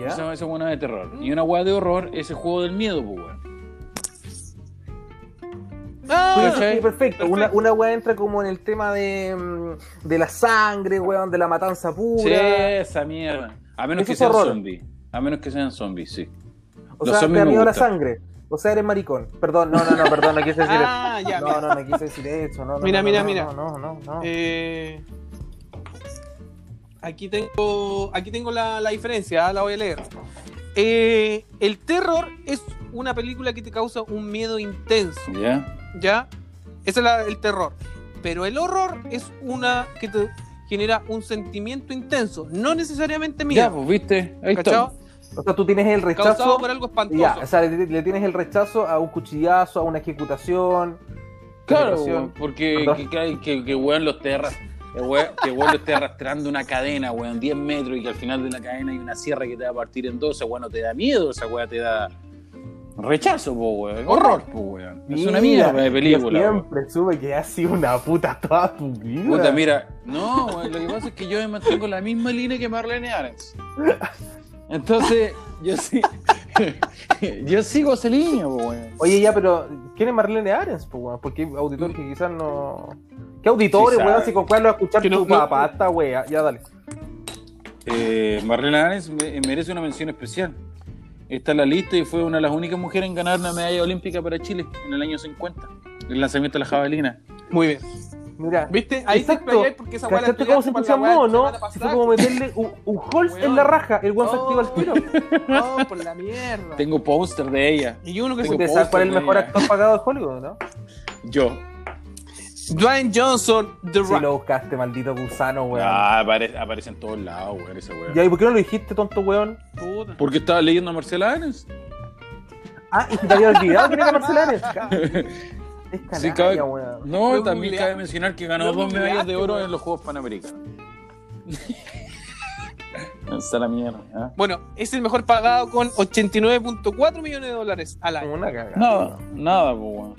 ¿Ya? Esa, esa es una de terror. Y una weá de horror, ese juego del miedo, pues weón. Ah, Sí, sí, perfecto. Perfecto. Una, una weá entra como en el tema de, mm, de la sangre, weón, de la matanza Sí, pura. esa mierda. A menos Eso que es sean horror. zombies. A menos que sean zombies, sí. o los sea, te da me miedo la sangre. O sea, eres maricón. Perdón, no, no, no, perdón, no quise decir eso. Ah, ya, No, mira. no, no quise decir eso. No, no, Mira, no, mira, no, mira. No, no, no, no. Eh, aquí tengo, aquí tengo la, la diferencia, ah, la voy a leer. Eh, el terror es una película que te causa un miedo intenso, ¿Ya? ¿ya? Ese es la- el terror. Pero el horror es una que te genera un sentimiento intenso, no necesariamente Ya, miedo. pues viste. Ahí ¿Cachao? está. O sea, tú tienes el Causado rechazo. por algo espantoso. Ya, o sea, le, le tienes el rechazo a un cuchillazo, a una ejecutación. Claro, porque que, que, que, que weón lo esté arras- que weón lo esté arrastrando una cadena, weón, 10 metros y que al final de la cadena hay una sierra que te va a partir en dos, esa weón no te da miedo, esa weón te da rechazo, po, weón, horror, po, weón. Es una mierda de película, siempre supe que has sido una puta toda tu vida. Puta, mira, no, weón, lo que pasa es que yo me mantengo en la misma línea que Marlene Arens. Entonces, yo sí, yo sigo esa línea, po, weón. Oye, ya, pero ¿quién es Marlene Arens? po, weón? Porque hay auditores que quizás no. ¿Qué auditores, Sí weón? sabe. Si con cuál lo va a escuchar no- tu no- papá, esta wea. Ya, dale. Eh, Marlene Arens me- merece una mención especial. Está en la lista y fue una de las únicas mujeres en ganar una medalla olímpica para Chile en el año 50. El lanzamiento de la jabalina. Muy bien. Mira. ¿Viste? Ahí te Exacto. explayáis porque esa weá la ¿Cachaste cómo se entusiasmó, no? Si fue como meterle un, un holz en la raja. El weón se activa al tiro. No, por la mierda. Tengo póster de ella. Y uno que Tengo se ¿Ustedes saben cuál es el mejor ella. actor pagado de Hollywood, no? Yo. Dwayne Johnson, The Si Rock. lo buscaste, maldito gusano, weón. Ah, apare- aparece en todos lados, weón, ese weón. Ya, ¿y por qué no lo dijiste, tonto weón? Puta. Porque estaba leyendo a Marcela Arens. Ah, y te había olvidado que era Marcela Arens. Es canalla, Sí, cabe- weón. No, Lo también cabe mencionar que ganó dos medallas de oro weón. en los Juegos Panamericanos. La mierda. ¿ah? Bueno, es el mejor pagado con 89.4 millones de dólares al año. Una cagada. Nada, nada, pues, weón.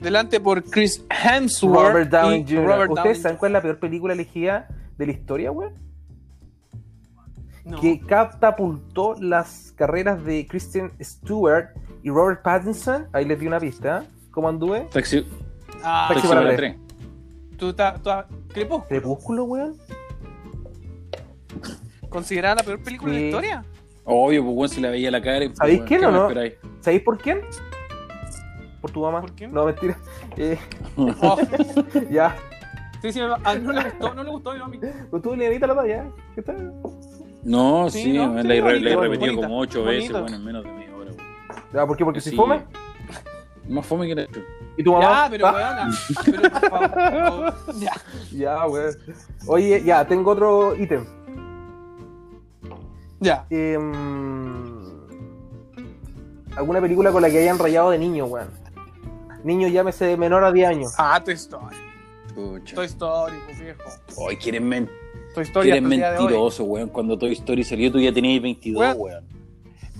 Delante por Chris Hemsworth Robert Downey y Jr. Robert ¿Ustedes Downey. saben cuál es la peor película elegida de la historia, weón? No. Que catapultó las carreras de Kristen Stewart y Robert Pattinson. Ahí les di una pista. ¿eh? ¿Cómo anduve? Taxi, Ah, Taxi taxi para tres. tres. tú estás. tú estás- Crepúsculo. Crepúsculo, weón. ¿Considerada la peor película de la historia? Obvio, pues, weón, se le veía la cara. y, ¿Sabéis quién ¿qué o no? ¿Sabéis por quién? ¿Por tu mamá? No, mentira. Eh, Oh, ya. sí, sí, ah, no le gustó, no le gustó a mi mami. ¿Pues tú le la talla? ¿Qué tal? No, Sí, sí, no, weón, sí, la he re- bonita, la he bonita, repetido como ocho veces, bueno, en menos de media hora, weón. Ya, ¿Por qué? Porque si Sí. fome. Más fome que la. ¿Y tu mamá? Ya, pero Ah, weona. Pero por favor, por favor. Ya. Ya, weón. Oye, ya, tengo otro ítem. Ya. Em, ¿Alguna película con la que hayan rayado de niño, weón? Niño, llámese de menor a 10 años. Ah, Toy Story. Pucha. Toy Story, pues viejo. Ay, quieren, men Toy Story hoy. mentiroso, weón. Cuando Toy Story salió, tú ya tenías 22, Weón. weón.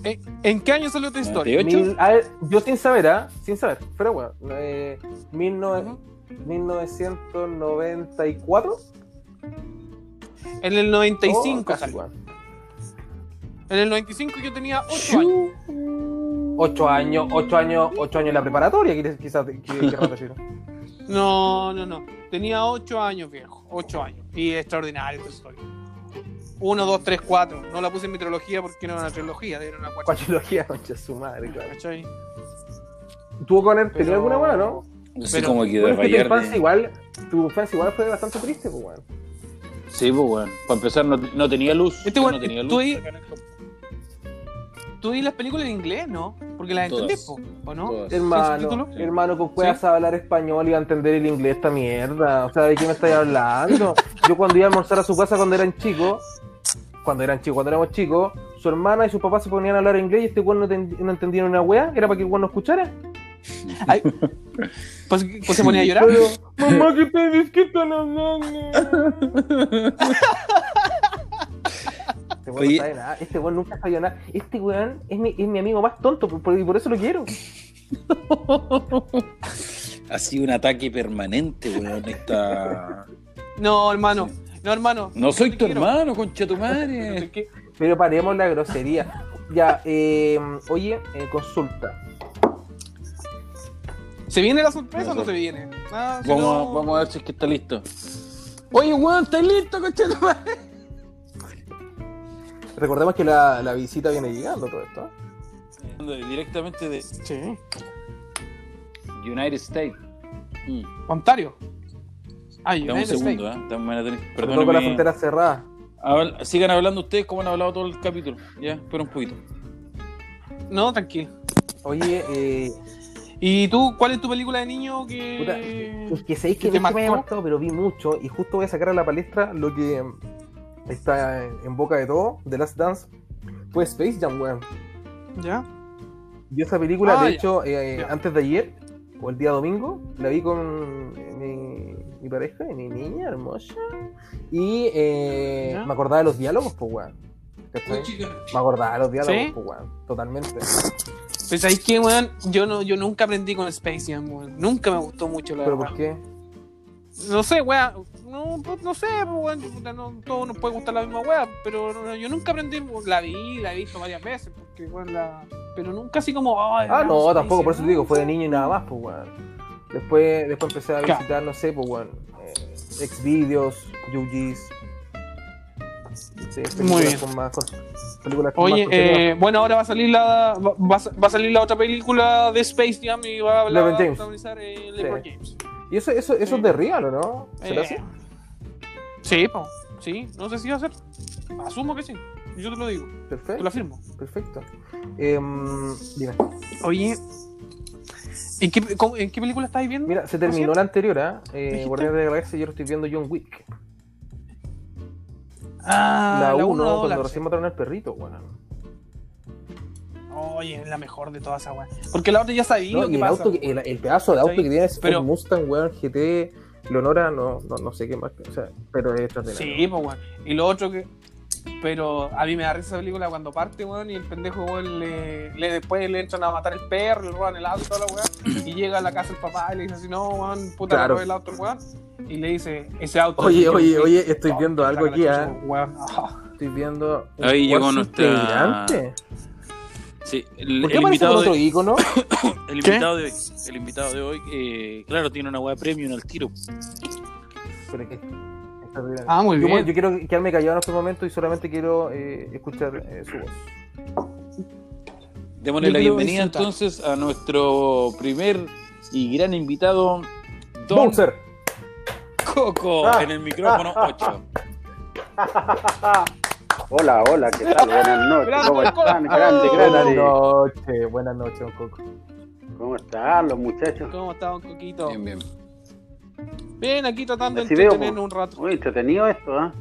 ¿En, en qué año salió Toy Story? 98. Mil- a ver, yo sin saber, ¿ah? Sin saber. Pero bueno, eh, mil nove- Ujú. 1994. En el 95 Oh, casi, salió. En el 95 yo tenía 8 años. Ocho años, ocho años, ocho años en la preparatoria, quizás decir. No, no, no. Tenía 8 años, viejo. 8 años. Y extraordinario Toy Story. 1, 2, 3, 4. No la puse en mi trilogía porque no era una trilogía, era una cuatro. Cuachilogía, concha su madre, claro. ¿Cachai? ¿Tuvo con él? ¿Tenía Pero- alguna buena, no? No sé cómo que Bueno, es que tu infancia igual, tu infancia igual fue bastante triste, pues, weón. Sí, pues, weón. Para empezar, no, no tenía luz. Este weón, no tenía luz. tú ahí- Tú vi las películas en inglés, ¿no? Porque las Todas. entendés, ¿o no? Todas. ¿Sin Hermano? Sí. hermano, con cuevas a hablar español y a entender el inglés esta mierda. O sea, ¿de qué me estáis hablando? Yo cuando iba a almorzar a su casa cuando eran chicos, cuando eran chicos, cuando éramos chicos, su hermana y su papá se ponían a hablar inglés y este weón no, ten- no entendía una weá, era para que el weón no escuchara. Ay, pues, pues se ponía a llorar. Pero, mamá, ¿qué te dices que están hablando? Este weón Oye. no sabe nada. Este weón nunca sabía nada. Este weón es mi, es mi amigo más tonto por, y por eso lo quiero. Ha sido un ataque permanente, weón. Esta... No, hermano. No, hermano. No soy tu quiero. hermano, concha tu madre. Pero paremos la grosería. Ya, eh, oye, eh, consulta. ¿Se viene la sorpresa o No se viene? Ah, si Vamos, no- vamos a ver si es que está listo. Oye, weón, ¿estás listo, concha tu madre? Recordemos que la, la visita viene llegando todo esto. ¿eh? Directamente de Sí. United States. Mm. Ontario. Ah, Dame un United segundo, States. ¿eh? Dame- con la frontera cerrada. Habl- Sigan hablando ustedes como han hablado todo el capítulo. Ya, espera un poquito. No, tranquilo. Oye, eh, ¿Y tú, cuál es tu película de niño que. Puta, es que sabéis ¿Qué que te no es que me haya marcó? marcado, pero vi mucho y justo voy a sacar a la palestra lo que está en, en boca de todo, The Last Dance, fue Space Jam, weón. ¿Ya? Yo esa película, Ah, de ya. hecho, eh, Ya. antes de ayer, o el día domingo, la vi con mi, mi pareja, mi niña hermosa, y eh, me acordaba de los diálogos, pues, weón. Me acordaba de los diálogos, ¿Sí? pues, weón. Totalmente. Pues ahí que, weón, yo, no, yo nunca aprendí con Space Jam, weón. Nunca me gustó mucho la ¿Pero verdad. por qué? No sé, weón. No, pues, no sé, pues, weón. puta, No, todos nos puede gustar la misma weá, pero no, yo nunca aprendí. La vi, la he visto varias veces, porque, weón, la. Pero nunca así como. ay, Ah, no, tampoco, por eso te digo, fue de niño y nada más, pues, weón. Después, después empecé a Claro. visitar, no sé, pues, weón, eh, Xvideos, UGs. Sí, películas bien. con más cosas. Oye, eh, bueno, ahora va a salir la va, va a- a salir la otra película de Space Jam y va a hablar James. protagonizar eh, LeBron Sí. James. ¿Y eso, eso, eso sí. es de real o no? ¿Será Eh, así? Sí, po, sí, no sé si va a ser. Asumo que sí. Yo te lo digo, te lo Perfecto, afirmo. perfecto. Em, dime. Oye, ¿en qué, en qué película estáis viendo? Mira, se terminó la anterior. Eh. Guardianes de la Galaxia yo ahora estoy viendo John Wick. Ah, la 1, uno, la dos, cuando recién mataron al perrito, weón. Oye, es la mejor de todas esas weas. Porque la otra ya sabía No, lo que el, pasa. auto, que- el, el pedazo de auto que tiene ese Pero- Ford Mustang, weón, GT, Leonora, no, no, no sé qué más. O sea, pero es extraordinario. Sí, pues weón. Y lo otro que. Pero a mí me da risa esa película cuando parte, weón, y el pendejo, weón, le, le- después le entran a matar el perro, le roban el auto toda la weá. Y llega a la casa el papá y le dice así, no, weón, puta, Claro. le el auto weón. Y le dice, ese auto. Oye, es oye, mío". oye, estoy Oh, viendo algo aquí, ¿ah? weón. Ah. Estoy viendo. un Ahí llegó cuarzo nuestra- integrante. Sí, el, ¿Por qué el aparece con invitado, otro de, icono? el ¿Qué? invitado de hoy, el invitado de hoy, eh, claro, tiene una weá premium al tiro. Pero extraordinario. Ah, muy yo, bien. yo quiero quedarme callado en este momento y solamente quiero eh, escuchar eh, su voz. Démosle Yo la bienvenida disfrutar. entonces a nuestro primer y gran invitado, Don Bowser. Coco, Ah. en el micrófono 8. Hola, hola, ¿qué tal? Buenas noches, Grande, ¿cómo están? Coco. Grande, Buenas grande. noches, buenas noches, don Coco. ¿Cómo están los muchachos? ¿Cómo está, don Coquito? Bien, bien. Bien, aquí tratando de entretenernos po. un rato. Muy entretenido esto, ¿ah?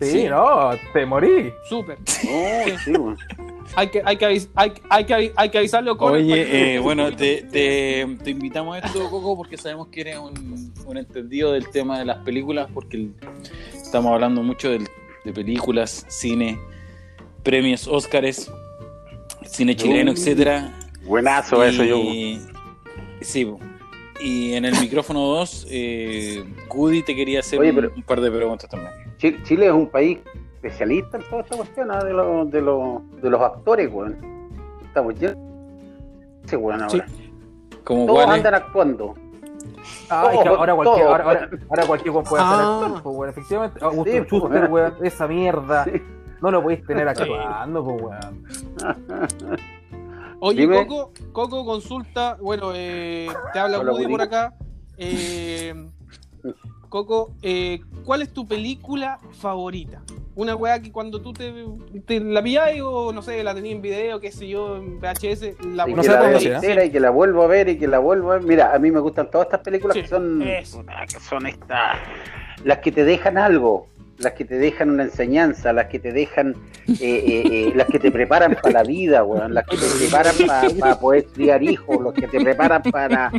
Sí, Sí. no, te morí. Súper. Oh, sí, bueno. Hay que, hay, que avis- hay, hay, que hay que avisarle a para Oye, que- eh, bueno, te, te, te invitamos a esto, Coco, porque sabemos que eres un, un entendido del tema de las películas, porque el- estamos hablando mucho del- de películas, cine, premios, Óscares, cine chileno, Uy. etcétera. Buenazo eso, yo. Sí, y en el micrófono 2, eh, Goody te quería hacer Oye, un, pero- un par de preguntas también. Chi- Chile es un país especialista en toda esta cuestión ¿ah? de, los de, los de los actores, weón. Estamos llenos. Sí, weón, ahora. Como Todos cuál andan actuando. Ah, es que Todo, ahora cualquier, todo. ahora, ahora, ahora cualquier weón puede hacer Ah. actor, pues, weón. Efectivamente, Augusto Sí, Schuster, pues, weón, esa mierda. Sí. No lo podéis tener actuando, pues, weón. Oye, Dime. Coco, Coco consulta, bueno, eh, te habla Woody. por acá. Eh, Coco, eh, ¿cuál es tu película favorita? Una weá que cuando tú te, te la pilláis o no sé, la tenías en video, qué sé yo, en VHS, la Y No que la sea. y que la vuelvo a ver y que la vuelvo a ver. Mira, a mí me gustan todas estas películas Sí, que son eso. que son estas las que te dejan algo, las que te dejan una enseñanza, las que te dejan eh, eh, eh, las que te preparan para la vida, weón, las que te preparan para poder criar hijos, los que te preparan para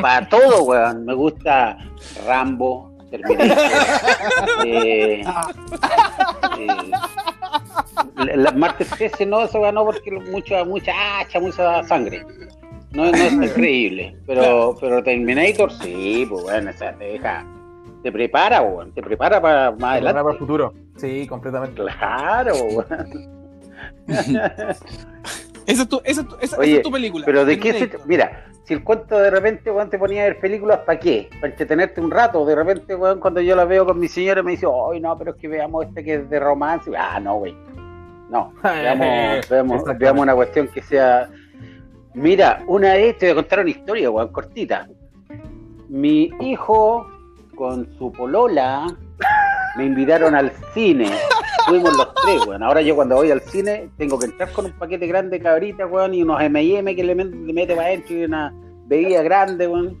para todo, weón. Me gusta Rambo, eh, eh, La- la- martes 13 no, eso ganó porque mucha, mucha hacha, mucha sangre. No, no es increíble. Pero, pero Terminator sí, pues bueno, o sea, te deja. Te prepara, weón. Te prepara para más Para el adelante. futuro. Sí, completamente. Claro, weón. Esa es tu, esa es tu, esa- esa Oye, es tu película. Pero de qué se. Mira, si el cuento de repente, weón, te ponía a ver películas, ¿para qué? Para entretenerte un rato. De repente, weón, cuando yo la veo con mi señora, me dice, ay, no, pero es que veamos este que es de romance. Ah, no, güey. No, veamos, veamos, veamos una cuestión que sea. Mira, una vez te voy a contar una historia, weón, cortita. Mi hijo con su polola me invitaron al cine. Fuimos los tres, weón. Ahora yo cuando voy al cine tengo que entrar con un paquete grande de cabritas, weón, y unos M&M que le, mete para adentro y una bebida grande, weón.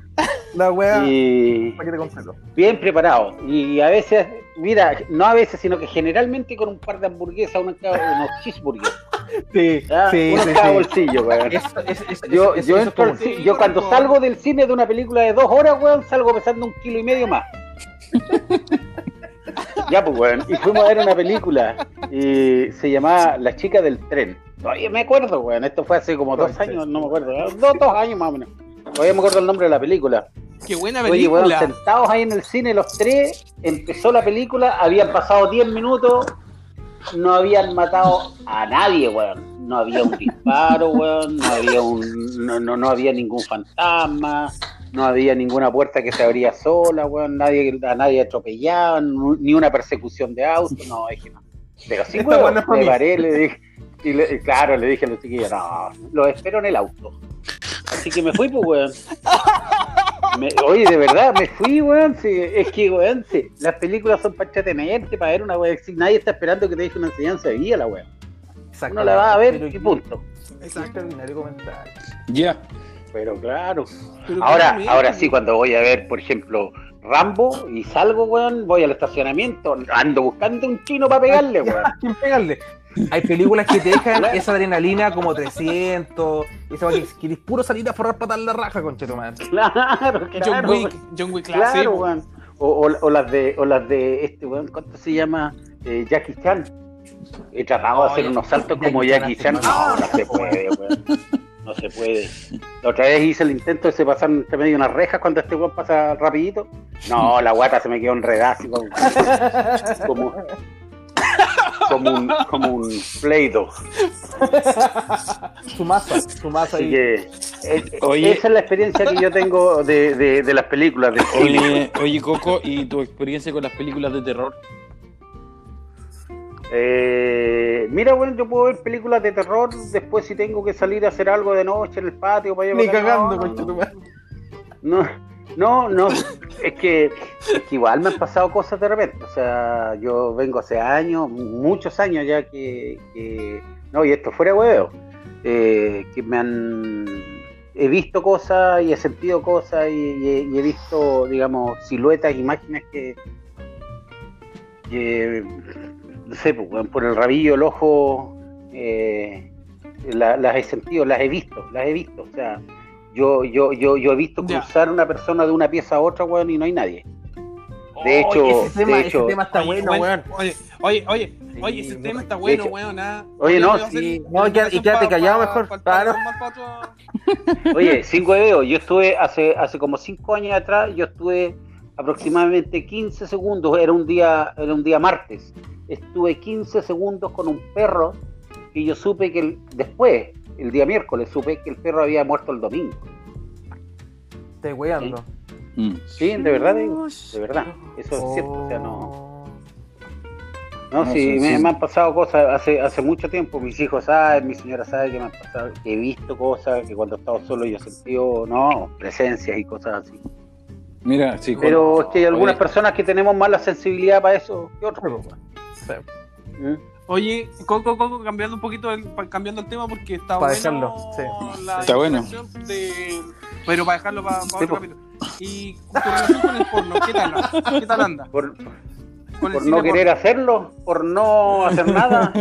La wea. Y Paquete completo. bien preparado. Y a veces, mira, no a veces, sino que generalmente con un par de hamburguesas, unos, unos cheeseburgers. Sí, ¿ya? sí, sí, bolsillo, weón. Eso, eso, eso, Yo, eso- yo, entro cuando salgo del cine de una película de dos horas, weón, salgo pesando un kilo y medio más. ya, pues, weón. Y fuimos a ver una película y se llamaba La chica del tren. Todavía me acuerdo, weón. Esto fue hace como dos años, no me acuerdo. ¿eh? Dos, dos años más o menos. Todavía me acuerdo el nombre de la película. Qué buena Oye, weón, película. sentados ahí en el cine los tres, empezó la película, habían pasado 10 minutos, no habían matado a nadie, weón. No había un disparo, weón, no había un, no, no, no había ningún fantasma, no había ninguna puerta que se abría sola, weón, nadie, a nadie atropellaban, ni una persecución de auto, no, dije no. Pero sí, Esta weón, es me paré, le dije, y le- y claro, le dije a los chiquillos, no, los espero en el auto. Así que me fui, pues, weón. Me- oye, de verdad, me fui, weón. sí, es que, weón, sí, las películas son para entretenerte, para ver una weón. Si nadie está esperando que te deje una enseñanza de vida, la weón. Uno la va a ver Pero y qué- punto. extraordinario comentario. Ya. Pero claro. Pero Ahora, ahora bien. sí, cuando voy a ver, por ejemplo, Rambo y salgo, weón, voy al estacionamiento, ando buscando un chino para pegarle, weón. Sin pegarle. Hay películas que te dejan esa adrenalina como 300, esa que querés puro salir a forrar patar la raja, conchetumadre. Claro, John claro. Wick, weón. John Wick clase, Claro, weón. O, o- o las de, o las de este, weón, ¿cuánto se llama? Eh, Jackie Chan. He tratado de hacer unos saltos Jackie como Jackie Chan. No, no se puede, weón. No se puede. La otra vez hice el intento de se pasar entre medio de unas rejas cuando este weón pasa rapidito. No, la guata se me quedó enredada así como, como, como un, como un pleido. Su masa, su masa ahí. que eh, Oye. esa es la experiencia que yo tengo de, de, de las películas. cine. Oye, oye, Coco, ¿y tu experiencia con las películas de terror? Eh, mira, bueno, yo puedo ver películas de terror después si tengo que salir a hacer algo de noche en el patio para Ni cagando, No, no. No, no, no, es que, igual me han pasado cosas de repente. O sea, yo vengo hace años, muchos años ya que, que- no, y esto fuera huevo, eh, que me han, he visto cosas y he sentido cosas y, he, visto, digamos, siluetas, imágenes que, que no sé, pues, por el rabillo del ojo, eh, la- las he sentido, las he visto, las he visto, o sea, yo, yo, yo, yo he visto Ya. cruzar una persona de una pieza a otra, weón, y no hay nadie. De Oye, hecho, ese tema, de ese hecho- tema está Oye, bueno, weón. Oye, oye, oye, Sí, oye, ese tema está hecho- bueno, weón. ah. Oye, no, sí. No, y quédate- pa- callado pa- mejor, pa- pa- claro. pa- pa- pa- Oye, sin hueveo, yo estuve hace, hace como cinco años atrás, yo estuve aproximadamente 15 segundos, era un día, era un día martes, estuve 15 segundos con un perro y yo supe que el- después, el día miércoles, supe que el perro había muerto el domingo. Estoy weando. Mm. Sí, de verdad, digo, de verdad, eso es cierto, o sea, no, no, No, sí, sí, me, sí. me han pasado cosas hace, hace mucho tiempo, mis hijos saben, mi señora sabe que me han pasado, que he visto cosas, que cuando he estado solo yo he sentido, no, presencias y cosas así. Mira, sí, Pero es que hay algunas Oye, personas que tenemos más la sensibilidad para eso que otros. Sí. ¿Mm? Oye, Coco, Coco, cambiando un poquito el, cambiando el tema porque está Pa' bueno dejarlo, sí. la Está bueno. de- pero para dejarlo para, Sí, otro po. capítulo. Y tu relación con el porno, ¿qué tal? ¿Qué tal anda? Por, no querer porno. hacerlo, por no hacer nada,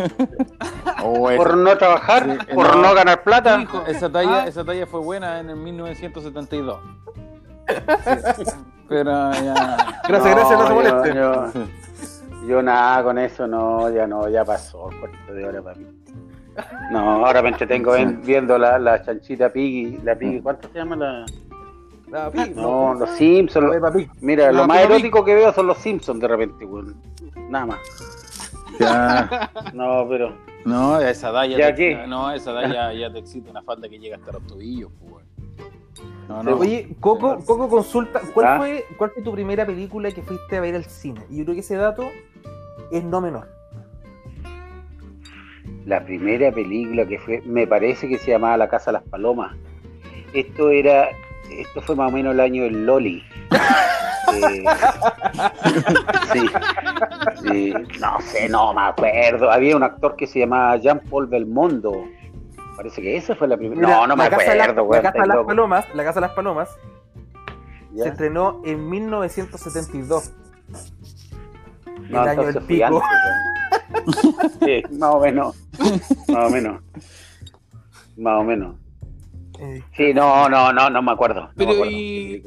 oh, por no trabajar, Sí, por no. no ganar plata. Hijo. Esa talla, Ah. esa talla fue buena en el 1972. Pero ya. Gracias, gracias, no se moleste. yo- Yo nada con eso, no, ya no, ya pasó el cuarto de hora para mí. No, ahora me entretengo ven- viendo la, la chanchita Piggy, la Piggy, ¿cuánto se llama la? Ah, Pig, No, los Simpsons. La Peppa Pig. Mira, La lo más erótico que veo son los Simpsons de repente, weón. Nada más. Ya. No, pero. No, esa edad ya, ¿Ya te, qué? No, esa edad ya, ya te excita una falda que llega hasta los tobillos, weón. No, no. Oye, Coco, Coco consulta, ¿cuál, ¿Ah? fue, ¿cuál fue tu primera película que fuiste a ver al cine? Y yo creo que ese dato es no menor. La primera película que fue, me parece que se llamaba La Casa de las Palomas. Esto era, esto fue más o menos el año del Loli. Eh, sí, sí, no sé, no me acuerdo. Había un actor que se llamaba Jean-Paul Belmondo. Parece que esa fue la primera. Mira, No, no me la Casa de la- acuerdo, La weón. Casa de las. Palomas, La Casa de las Palomas, ¿Ya? se estrenó en 1972. No, el año del pico. antes. Sí, más o menos. Más o menos. Más o menos. Sí, no, no, no, no me acuerdo. No Pero me acuerdo y-.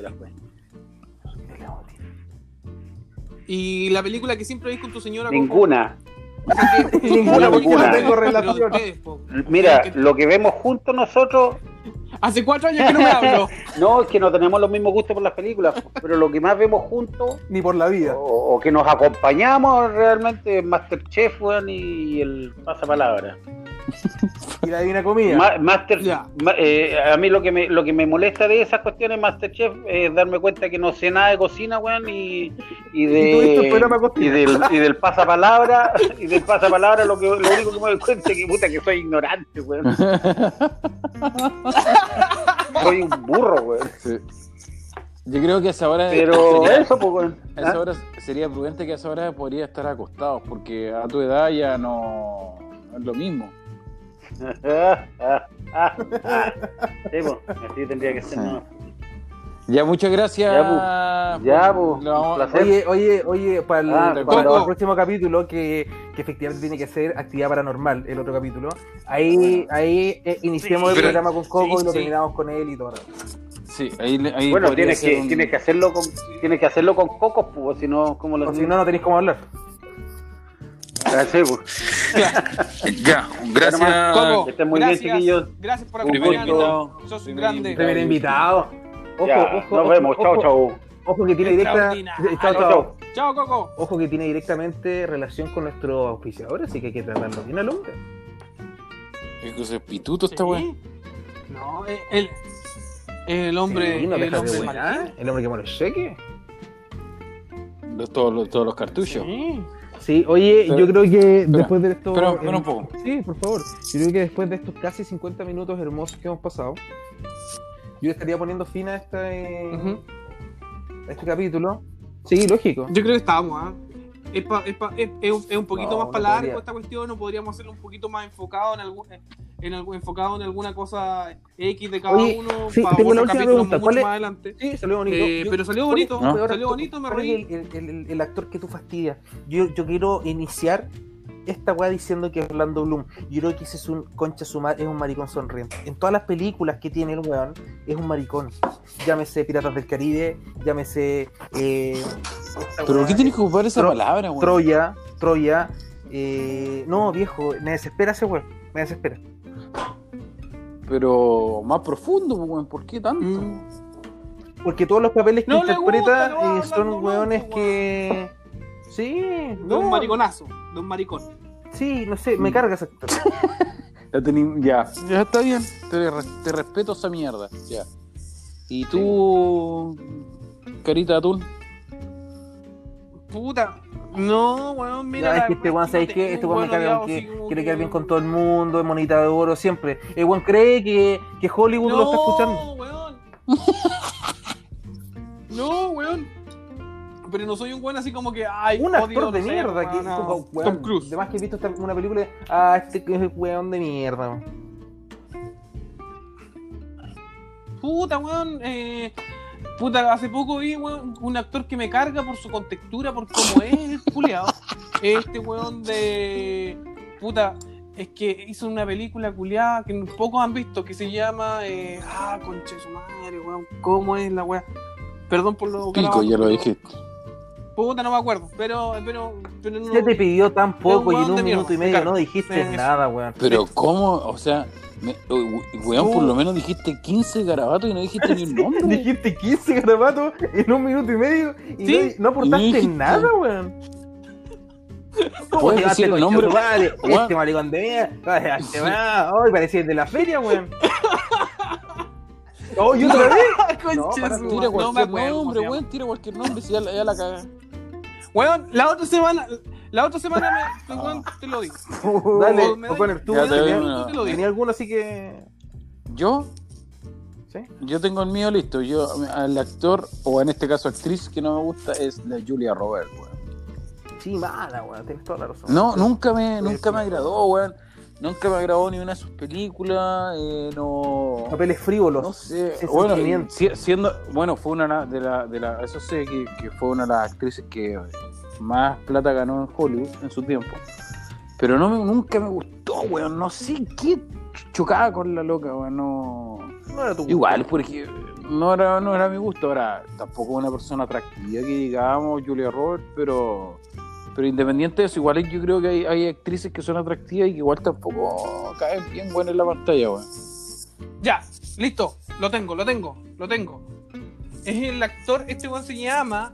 Y la película que siempre ves con tu señora. Ninguna. Ninguna, porque Ninguna. no tengo pero relación. Mira, lo que vemos juntos nosotros, Hace cuatro años que no me hablo. no es que no tenemos los mismos gustos por las películas, pero lo que más vemos juntos Ni por la vida. o, o que nos acompañamos realmente es Masterchef weón, y el pasapalabra. Y la Divina Comida. Ma- Master, ma- eh, a mí lo que me lo que me molesta de esas cuestiones Masterchef es darme cuenta que no sé nada de cocina, weón, y, y Y de Cocina. y del, y del pasapalabra, y del pasapalabra lo que lo único que me doy cuenta es que puta que soy ignorante, weón. soy un burro, weón. Sí. Yo creo que a esa hora. Pero sería, eso, pues, esa ¿Ah? hora sería prudente que a esa hora podría estar acostados, porque a tu edad ya no, no es lo mismo. Sí, pues, así tendría que ser. Ya, muchas gracias. Ya, pues. Ya, pues. Oye, oye, oye, para el, Ah, para el próximo capítulo, que, que efectivamente tiene que ser actividad paranormal, el otro capítulo, ahí, ahí eh, iniciamos el Pero- programa con Coco sí, y lo sí. terminamos con él y todo. Sí, ahí, ahí Bueno, tienes que, un- tienes que hacerlo con, tienes que hacerlo con cocos, pues, si no, ¿cómo lo O si no, no tenéis cómo hablar. Pues. Ya, gracias. Coco, Que estén muy bien, gracias. chiquillos. Gracias por acompañarnos. Sos un grande. Primer invitado. Ojo, Ya, ojo, nos vemos, chao, chao. Ojo que tiene directa. Chao, Chao, chao. Coco. Ojo que tiene directamente relación con nuestro auspiciador, así que hay que tratarlo bien al hombre. ¿Qué cosa es pituto esta Sí. weá? No, eh, el, el hombre. Sí, no el deja de hombre maletín. El hombre que muere cheque. Los- Todos, los, todos los cartuchos. Sí. Sí, oye, Pero- yo creo que espera, después de esto. espera, espera un poco. Sí, por favor. Yo creo que después de estos casi 50 minutos hermosos que hemos pasado, yo estaría poniendo fin a este, a este capítulo. Sí, lógico. Yo creo que estábamos, ¿ah? Es, pa- es, pa- es- es un, poquito No, más no para largo esta cuestión, o podríamos hacerlo un poquito más enfocado en algún, en algún, enfocado en alguna cosa X de cada Oye, uno sí, para tengo una última capítulo pregunta. mucho ¿Cuál es- más adelante. Sí, salió bonito. Eh, Yo- pero salió ¿cuál es- bonito, es- salió bonito, me reí. el, el- el- el actor que tú fastidias. Yo, yo quiero iniciar esta weá diciendo que es Orlando Bloom. Yo creo que ese es un concha su madre, es un maricón sonriente. En todas las películas que tiene el weón, es un maricón. Llámese Piratas del Caribe, llámese. Eh, ¿Pero por qué tienes que ocupar esa Tro- palabra, weón? Troya, Troya. eh, no, viejo, me desespera ese weón. Me desespera. Pero más profundo, weón. ¿Por qué tanto? Mm. Porque todos los papeles que No interpreta gusta, no, eh, son weones que. Sí, De no, un mariconazo, de un maricón. Sí, no sé, me carga ese actor. Ya, tení- ya, ya está bien. Te, re- te respeto esa mierda. Ya. ¿Y tú, carita de atún? Puta. No, weón, mira. Ya, es que este weón, no ¿sabes qué? Este weón me caga que quiere que- quedar bien con todo el mundo, es monita de oro siempre. El weón cree que, que Hollywood lo está escuchando. weón. no, weón. Pero no soy un weón así como que. Ay, Un actor de mierda que weón, no. como, weón, Tom Cruise. Además que he visto una película de, ah, este que es weón de mierda. Puta, weón. Eh, puta, hace poco vi, weón, un actor que me carga por su contextura, por cómo es el culiado. Este weón de. Puta, es que hizo una película culiada que pocos han visto que se llama. eh, ah, conche su madre, weón. ¿Cómo es la weá? Perdón por lo Pico, ya lo pero- dije. Puta, no me acuerdo. Pero, pero, pero no. Se te pidió tan poco y en un minuto y medio me no dijiste Me- nada, weón. Pero, ¿cómo? O sea, me- weón, por lo menos dijiste 15 garabatos y no dijiste ni un nombre. Dijiste 15 garabatos en un minuto y medio y Sí. no, no aportaste dijiste- nada, weón. ¿Cómo Puedes llegaste decir el con nombre, Vale, weón. este maricón de mierda. Ay, este va. Ay, parecía el de la feria, weón. Oh, ¿y otra vez? Conche para- Tira no cualquier nombre, weón, tira cualquier nombre si ya, la- ya la cagás. Weón, la otra semana, la otra semana me, weón, te lo digo. Dale, O me doy- O'Connor, tú Ya te doy tenías una- te lo digo. tenías alguno así que. Yo, ¿Sí? yo tengo el mío listo. Yo, al actor, o en este caso actriz que no me gusta, es la Julia Roberts, weón. Sí, mala, weón, tienes toda la razón. No, nunca me, nunca me agradó, weón. Nunca me agradó ni una de sus películas, eh, no... Papeles frívolos. No sé, bueno, siendo, bueno, fue una de las, de la, eso sé que, que fue una de las actrices que más plata ganó en Hollywood en su tiempo. Pero no me- nunca me gustó, weón, no sé qué chocaba con la loca, weón, no... No era tu gusto. Igual, porque no era, no era mi gusto, ahora tampoco una persona atractiva que digamos Julia Roberts, pero pero independiente de eso, igual yo creo que hay, hay actrices que son atractivas y que igual tampoco caen bien buenas en la pantalla, weón. Ya, listo, lo tengo, lo tengo, lo tengo. Es el actor, este weón se llama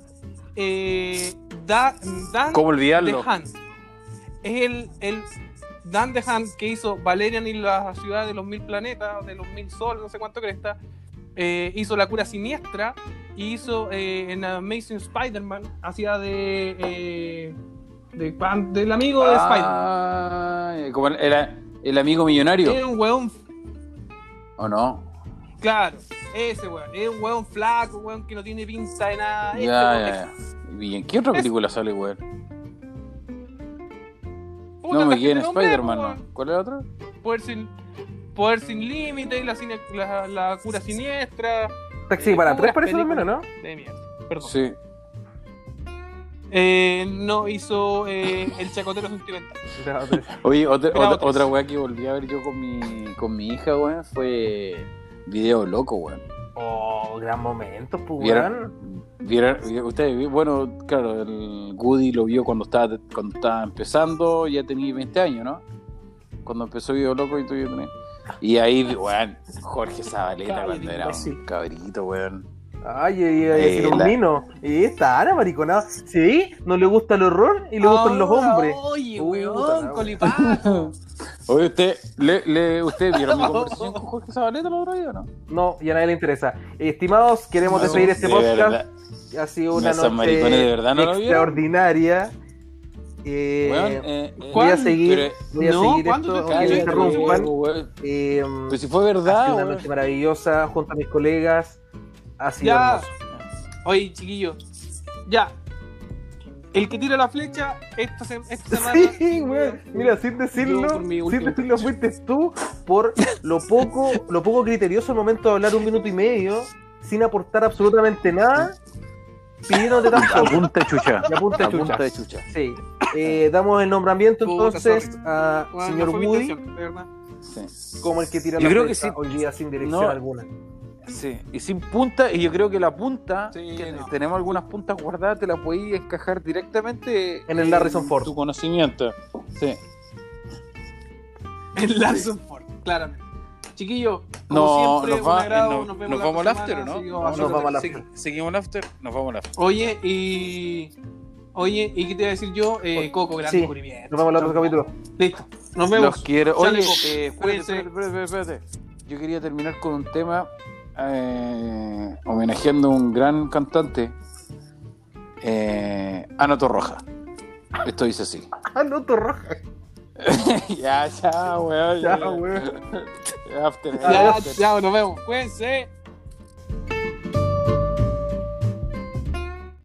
eh, Da- Dan ¿Cómo olvidarlo? DeHaan. Es el, el Dan DeHaan que hizo Valerian y la ciudad de los mil planetas, de los mil soles, no sé cuánto cresta. Eh, hizo La cura siniestra y hizo eh, en Amazing Spider-Man, hacía de, eh, de del amigo de Spider-Man. Ah, como era el amigo millonario, Es un weón ¿o no? Claro, ese weón. Es un weón flaco, weón, que no tiene pinta de nada. Este Ya, weón ya. ¿Y en qué otra película sale, weón? Puta, No me que quedé en Spider-Man. ¿no? ¿Cuál es la otra? Poder sin, poder sin límite, la, cine- la, la cura siniestra. Taxi para Puras tres parece al menos, ¿no? De mierda. Perdón. Sí. Eh, no hizo eh, El Chacotero Sentimental. Oye, otra, otra, otra weá que volví a ver yo con mi, con mi hija, weón, fue Video Loco, weón. Oh, gran momento, pues, ¿Vieron? weón. ¿Vieron? Ustedes, vi- bueno, claro, el Woody lo vio cuando estaba, cuando estaba empezando, ya tenía 20 años, ¿no? Cuando empezó Video Loco y tú ya tenías. Y ahí, weón, Jorge Zabaleta Cállate, cuando era imbécil. un cabrito, weón. Ay, ay, ay, Eh, ese la- Lumino. Y esta Ana, mariconada. ¿Sí? No le gusta el horror y le gustan los hombres. Oye, weón, wea. colipato. Oye, usted, le, le, ¿usted vieron mi conversación con Jorge Zabaleta el otro día o no? No, ya a nadie le interesa. Estimados, queremos No, despedir este de podcast. verdad. Ha sido una noche maricones de verdad no extraordinaria. Eh, Weón, eh, eh, voy a ¿cuándo? seguir, voy a No, seguir ¿cuándo esto, te aunque me interrumpan. Eh, Pero si fue ha verdad, sido una noche maravillosa junto a mis colegas. Ha sido Ya. hermoso. Oye, chiquillo. Ya. El que tira la flecha esta, se- esta semana. Sí, weón. Mira, sin decirlo, sin decirlo fuiste tú por lo poco, lo poco criterioso al momento de hablar un minuto y medio, sin aportar absolutamente nada, pidiéndote tan A poco. punta de chucha. Y a punta de A chucha. de chucha. Sí. Eh, damos el nombramiento entonces a Bueno, señor Woody. Sí. como el que tira Yo la creo que flecha sí. hoy día sin dirección No. alguna. Sí, y sin punta, y yo creo que la punta, Sí, que no. tenemos algunas puntas guardadas, te la podéis encajar directamente En el Harrison Ford. Tu conocimiento. Sí. El Larson Ford, claramente. Chiquillo, como No, siempre, nos, va- un agrado, no- nos vemos nos vamos al after, ¿o ¿no? seguimos Nos vamos al after. Segui- Seguimos al after, nos vamos al after. Oye, y. Oye, ¿y qué te iba a decir yo? Eh, Coco, gran Sí, descubrimiento. Nos vemos en el otro capítulo. Listo. Nos vemos. Los quiero. Oye, Coco. eh, espérate, Cuídense. espérate, espérate, espérate. Yo quería terminar con un tema eh, homenajeando a un gran cantante, eh, Ana Torroja. Esto dice así. Ah, no, roja. ya, ya, weón. Ya, weón. After, Ya, after. ya, nos vemos. Cuídense.